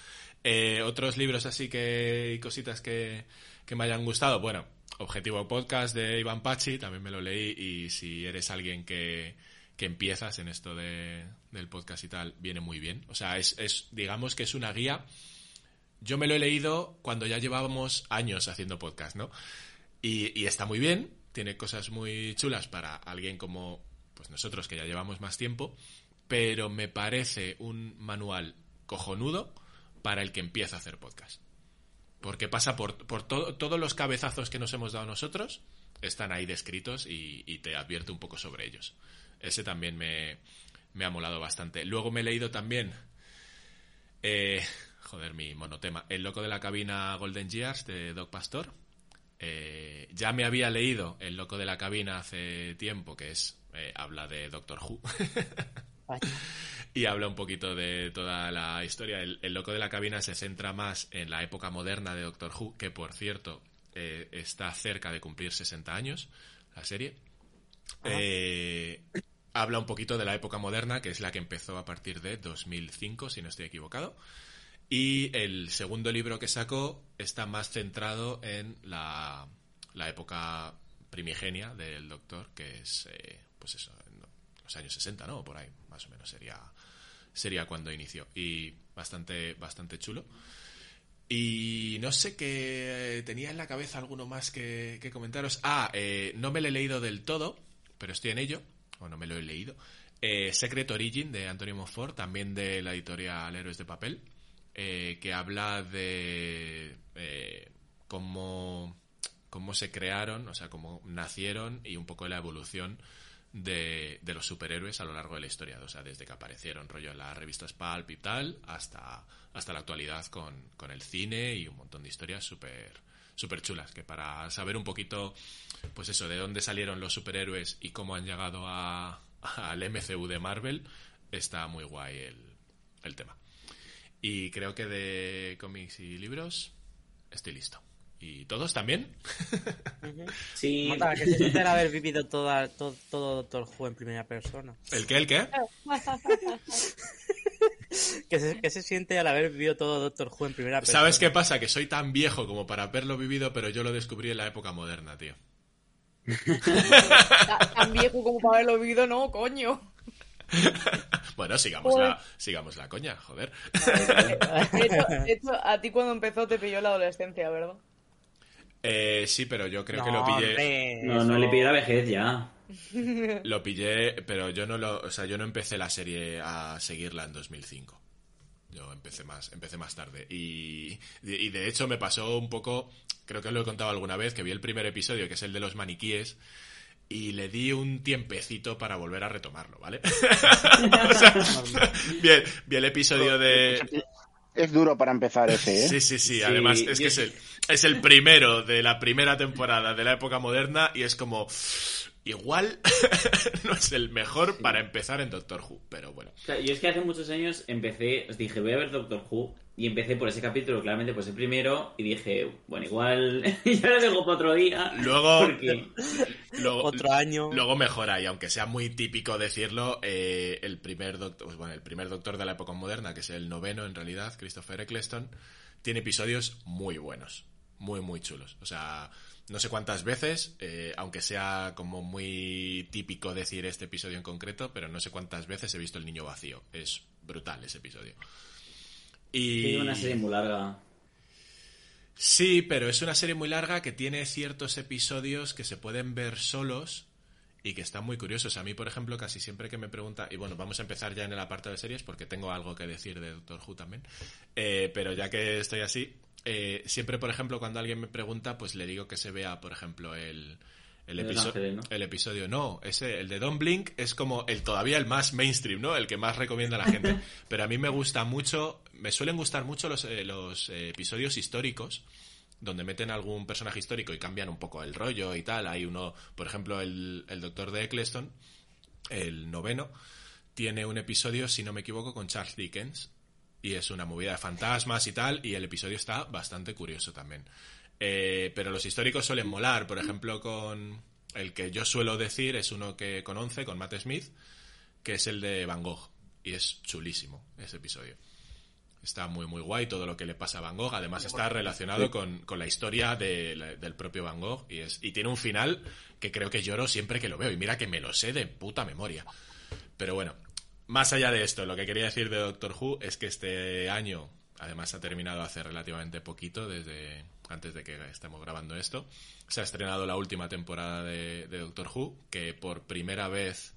Eh, otros libros así que y cositas que, que me hayan gustado. Bueno, Objetivo Podcast de Iván Pachi, también me lo leí. Y si eres alguien que, que empiezas en esto de, del podcast y tal, viene muy bien. O sea, es, es, digamos que es una guía. Yo me lo he leído cuando ya llevábamos años haciendo podcast, ¿no? Y, y está muy bien, tiene cosas muy chulas para alguien como pues nosotros que ya llevamos más tiempo, pero me parece un manual cojonudo para el que empieza a hacer podcast. Porque pasa por, por todo- todos los cabezazos que nos hemos dado nosotros, están ahí descritos y, y te advierte un poco sobre ellos. Ese también me, me ha molado bastante. Luego me he leído también, eh, joder, mi monotema, El loco de la cabina Golden Years de Doc Pastor. Eh, ya me había leído El loco de la cabina hace tiempo, que es, eh, habla de Doctor Who. Y habla un poquito de toda la historia. El, el loco de la cabina se centra más en la época moderna de Doctor Who, que por cierto eh, está cerca de cumplir 60 años, la serie. Eh, habla un poquito de la época moderna, que es la que empezó a partir de 2005, si no estoy equivocado. Y el segundo libro que sacó está más centrado en la, la época primigenia del Doctor, que es, eh, pues eso, en los años 60, ¿no? Por ahí, más o menos sería, sería cuando inició. Y bastante, bastante chulo. Y no sé qué tenía en la cabeza alguno más que, comentaros. Ah, eh, no me lo he leído del todo, pero estoy en ello. O no me lo he leído. Eh, Secret Origin de Antonio Monfort, también de la editorial Héroes de Papel, eh, que habla de eh, cómo, cómo se crearon, o sea, cómo nacieron y un poco la evolución de, de los superhéroes a lo largo de la historia. O sea, desde que aparecieron rollo en las revistas Pulp y tal, hasta, hasta la actualidad con, con el cine y un montón de historias súper súper chulas, que para saber un poquito, pues eso, de dónde salieron los superhéroes y cómo han llegado a, al MCU de Marvel, está muy guay el, el tema. Y creo que de cómics y libros estoy listo. ¿Y todos también? Sí. Que se siente haber vivido toda, todo, todo Doctor Who en primera persona. ¿El qué? ¿El qué? Que se, que se siente al haber vivido todo Doctor Who en primera persona. ¿Sabes qué pasa? Que soy tan viejo como para haberlo vivido, pero yo lo descubrí en la época moderna, tío. Ta- Tan viejo como para haberlo vivido, no, coño. Bueno, sigamos la, sigamos la coña, joder. De hecho, de hecho, a ti cuando empezó te pilló la adolescencia, ¿verdad? Eh, sí, pero yo creo que No, lo pillé. hombre, No, eso- no le pide la vejez ya. Lo pillé, pero yo no lo, o sea, yo no empecé la serie a seguirla en 2005. Yo empecé más, empecé más tarde. Y, y de hecho me pasó un poco, creo que os lo he contado alguna vez, que vi el primer episodio, que es el de los maniquíes, y le di un tiempecito para volver a retomarlo, ¿vale? O sea, bien, vi el episodio de... Es duro para empezar ese, ¿eh? Sí, sí, sí. Sí, Además, es que es el, es el primero de la primera temporada de la época moderna y es como. Igual no es el mejor para empezar en Doctor Who, pero bueno. O sea, yo es que hace muchos años empecé, os dije, voy a ver Doctor Who, y empecé por ese capítulo, claramente pues el primero, y dije, bueno, igual ya lo dejo para otro día. Luego- Porque Luego, Otro año. luego mejora, y aunque sea muy típico decirlo, eh, el primer doctor, pues bueno, el primer doctor de la época moderna, que es el noveno en realidad, Christopher Eccleston, tiene episodios muy buenos, muy muy chulos. O sea, no sé cuántas veces, eh, aunque sea como muy típico decir este episodio en concreto, pero no sé cuántas veces he visto el niño vacío. Es brutal ese episodio. Y una serie muy larga. Sí, pero es una serie muy larga que tiene ciertos episodios que se pueden ver solos y que están muy curiosos. A mí, por ejemplo, casi siempre que me pregunta, y bueno, vamos a empezar ya en el apartado de series porque tengo algo que decir de Doctor Who también, Eh, pero ya que estoy así, eh, siempre, por ejemplo, cuando alguien me pregunta, pues le digo que se vea, por ejemplo, el, el, El de Los episo- Ángeles, ¿no? el episodio. No, ese, el de Don Blink es como el todavía el más mainstream, ¿no? El que más recomienda a la gente. Pero a mí me gusta mucho, me suelen gustar mucho los, eh, los eh, episodios históricos donde meten algún personaje histórico y cambian un poco el rollo y tal. Hay uno, por ejemplo, el, el doctor de Eccleston, el noveno, tiene un episodio, si no me equivoco, con Charles Dickens. Y es una movida de fantasmas y tal, y el episodio está bastante curioso también. Eh, pero los históricos suelen molar, por ejemplo, con el que yo suelo decir es uno que con 11, con Matt Smith, que es el de Van Gogh. Y es chulísimo ese episodio. Está muy, muy guay todo lo que le pasa a Van Gogh. Además, está relacionado con, con la historia del propio Van Gogh. Y, es, y tiene un final que creo que lloro siempre que lo veo. Y mira que me lo sé de puta memoria. Pero bueno, más allá de esto, lo que quería decir de Doctor Who es que este año, además ha terminado hace relativamente poquito, desde antes de que estemos grabando esto, se ha estrenado la última temporada de, Doctor Who, que por primera vez,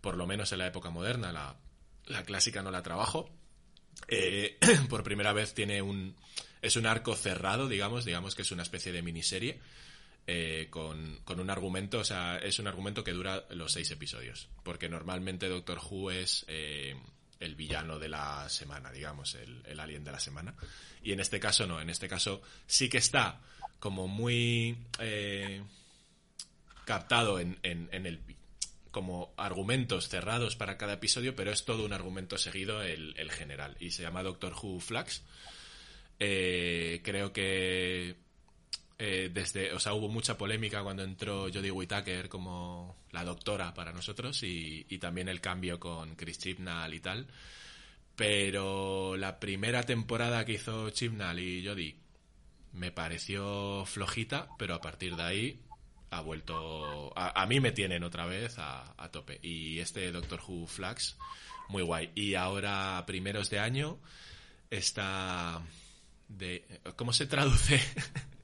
por lo menos en la época moderna, la, la clásica no la trabajo. Eh, por primera vez tiene un es un arco cerrado digamos digamos que es una especie de miniserie eh, con, con un argumento o sea es un argumento que dura los seis episodios porque normalmente Doctor Who es eh, el villano de la semana digamos el, el alien de la semana y en este caso no en este caso sí que está como muy eh, captado en, en, el como argumentos cerrados para cada episodio, pero es todo un argumento seguido el, general. Y se llama Doctor Who. Eh, creo que eh, desde, o sea, hubo mucha polémica cuando entró Jodie Whittaker como la doctora para nosotros y, y también el cambio con Chris Chibnall y tal. Pero la primera temporada que hizo Chibnall y Jodie me pareció flojita, pero a partir de ahí ha vuelto. A, a mí me tienen otra vez a, a tope. Y este Doctor Who Flags, muy guay. Y ahora, primeros de año, está. De, ¿Cómo se traduce?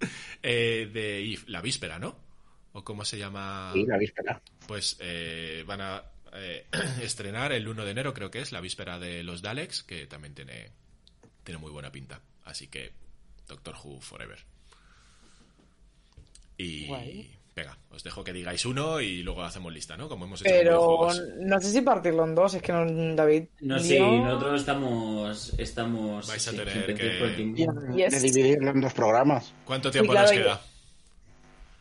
Eh, de Eve, la víspera, ¿no? ¿O cómo se llama? Sí, la víspera. Pues eh, van a eh, estrenar el 1 de enero, creo que es, la víspera de los Daleks, que también tiene, tiene muy buena pinta. Así que, Doctor Who Forever. Y Guay. Venga, os dejo que digáis uno y luego hacemos lista, ¿no? Como hemos hecho Pero no sé si partirlo en dos, es que no, David. No sé, yo- nosotros estamos. estamos Vais a sí, tener que-. Yes. De dividirlo en dos programas. ¿Cuánto tiempo claro, nos queda?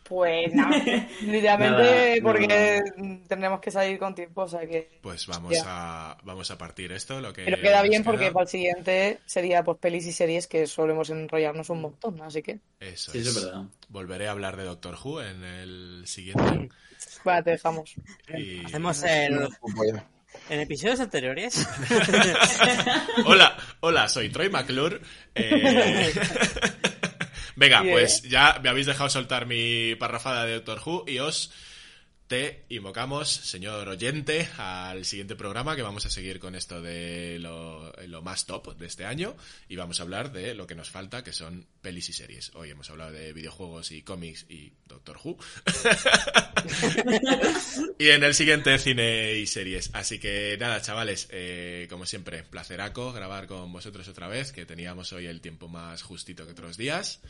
Pues nada, literalmente Nada, porque tendremos que salir con tiempo, o sea que... Pues vamos Ya. a vamos a partir esto, lo que Pero queda bien porque queda. para el siguiente sería pues pelis y series que solemos enrollarnos un montón, así que... Eso Sí, es. eso es verdad. Volveré a hablar de Doctor Who en el siguiente. Bueno, te dejamos. Y- Hacemos el, en episodios anteriores. Hola, hola, soy Troy McClure. Eh, Venga, pues ya me habéis dejado soltar mi parrafada de Doctor Who y os te invocamos, señor oyente, al siguiente programa que vamos a seguir con esto de lo, más top de este año y vamos a hablar de lo que nos falta, que son pelis y series. Hoy hemos hablado de videojuegos y cómics y Doctor Who. y en el siguiente cine y series. Así que nada, chavales, eh, como siempre, placeraco grabar con vosotros otra vez, que teníamos hoy el tiempo más justito que otros días.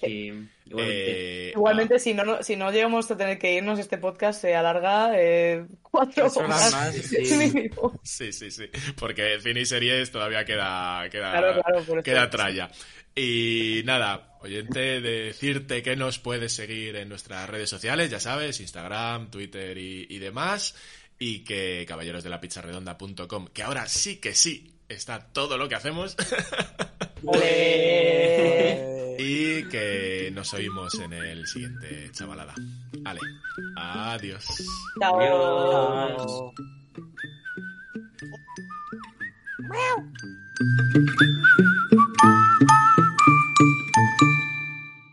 Sí, igualmente. Eh, Igualmente, ah, si, no, si no llegamos a tener que irnos, este podcast se alarga eh, cuatro horas más, sí. Sí, sí, sí. Porque cine y series todavía queda, queda, Claro, claro, por eso. queda tralla. Y nada, oyente, decirte que nos puedes seguir en nuestras redes sociales, ya sabes, Instagram, Twitter y, y demás. Y que caballerosdelapizzarredonda.com, que ahora sí que sí está todo lo que hacemos. Y que nos oímos en el siguiente chavalada. Vale, adiós. Chao. Adiós.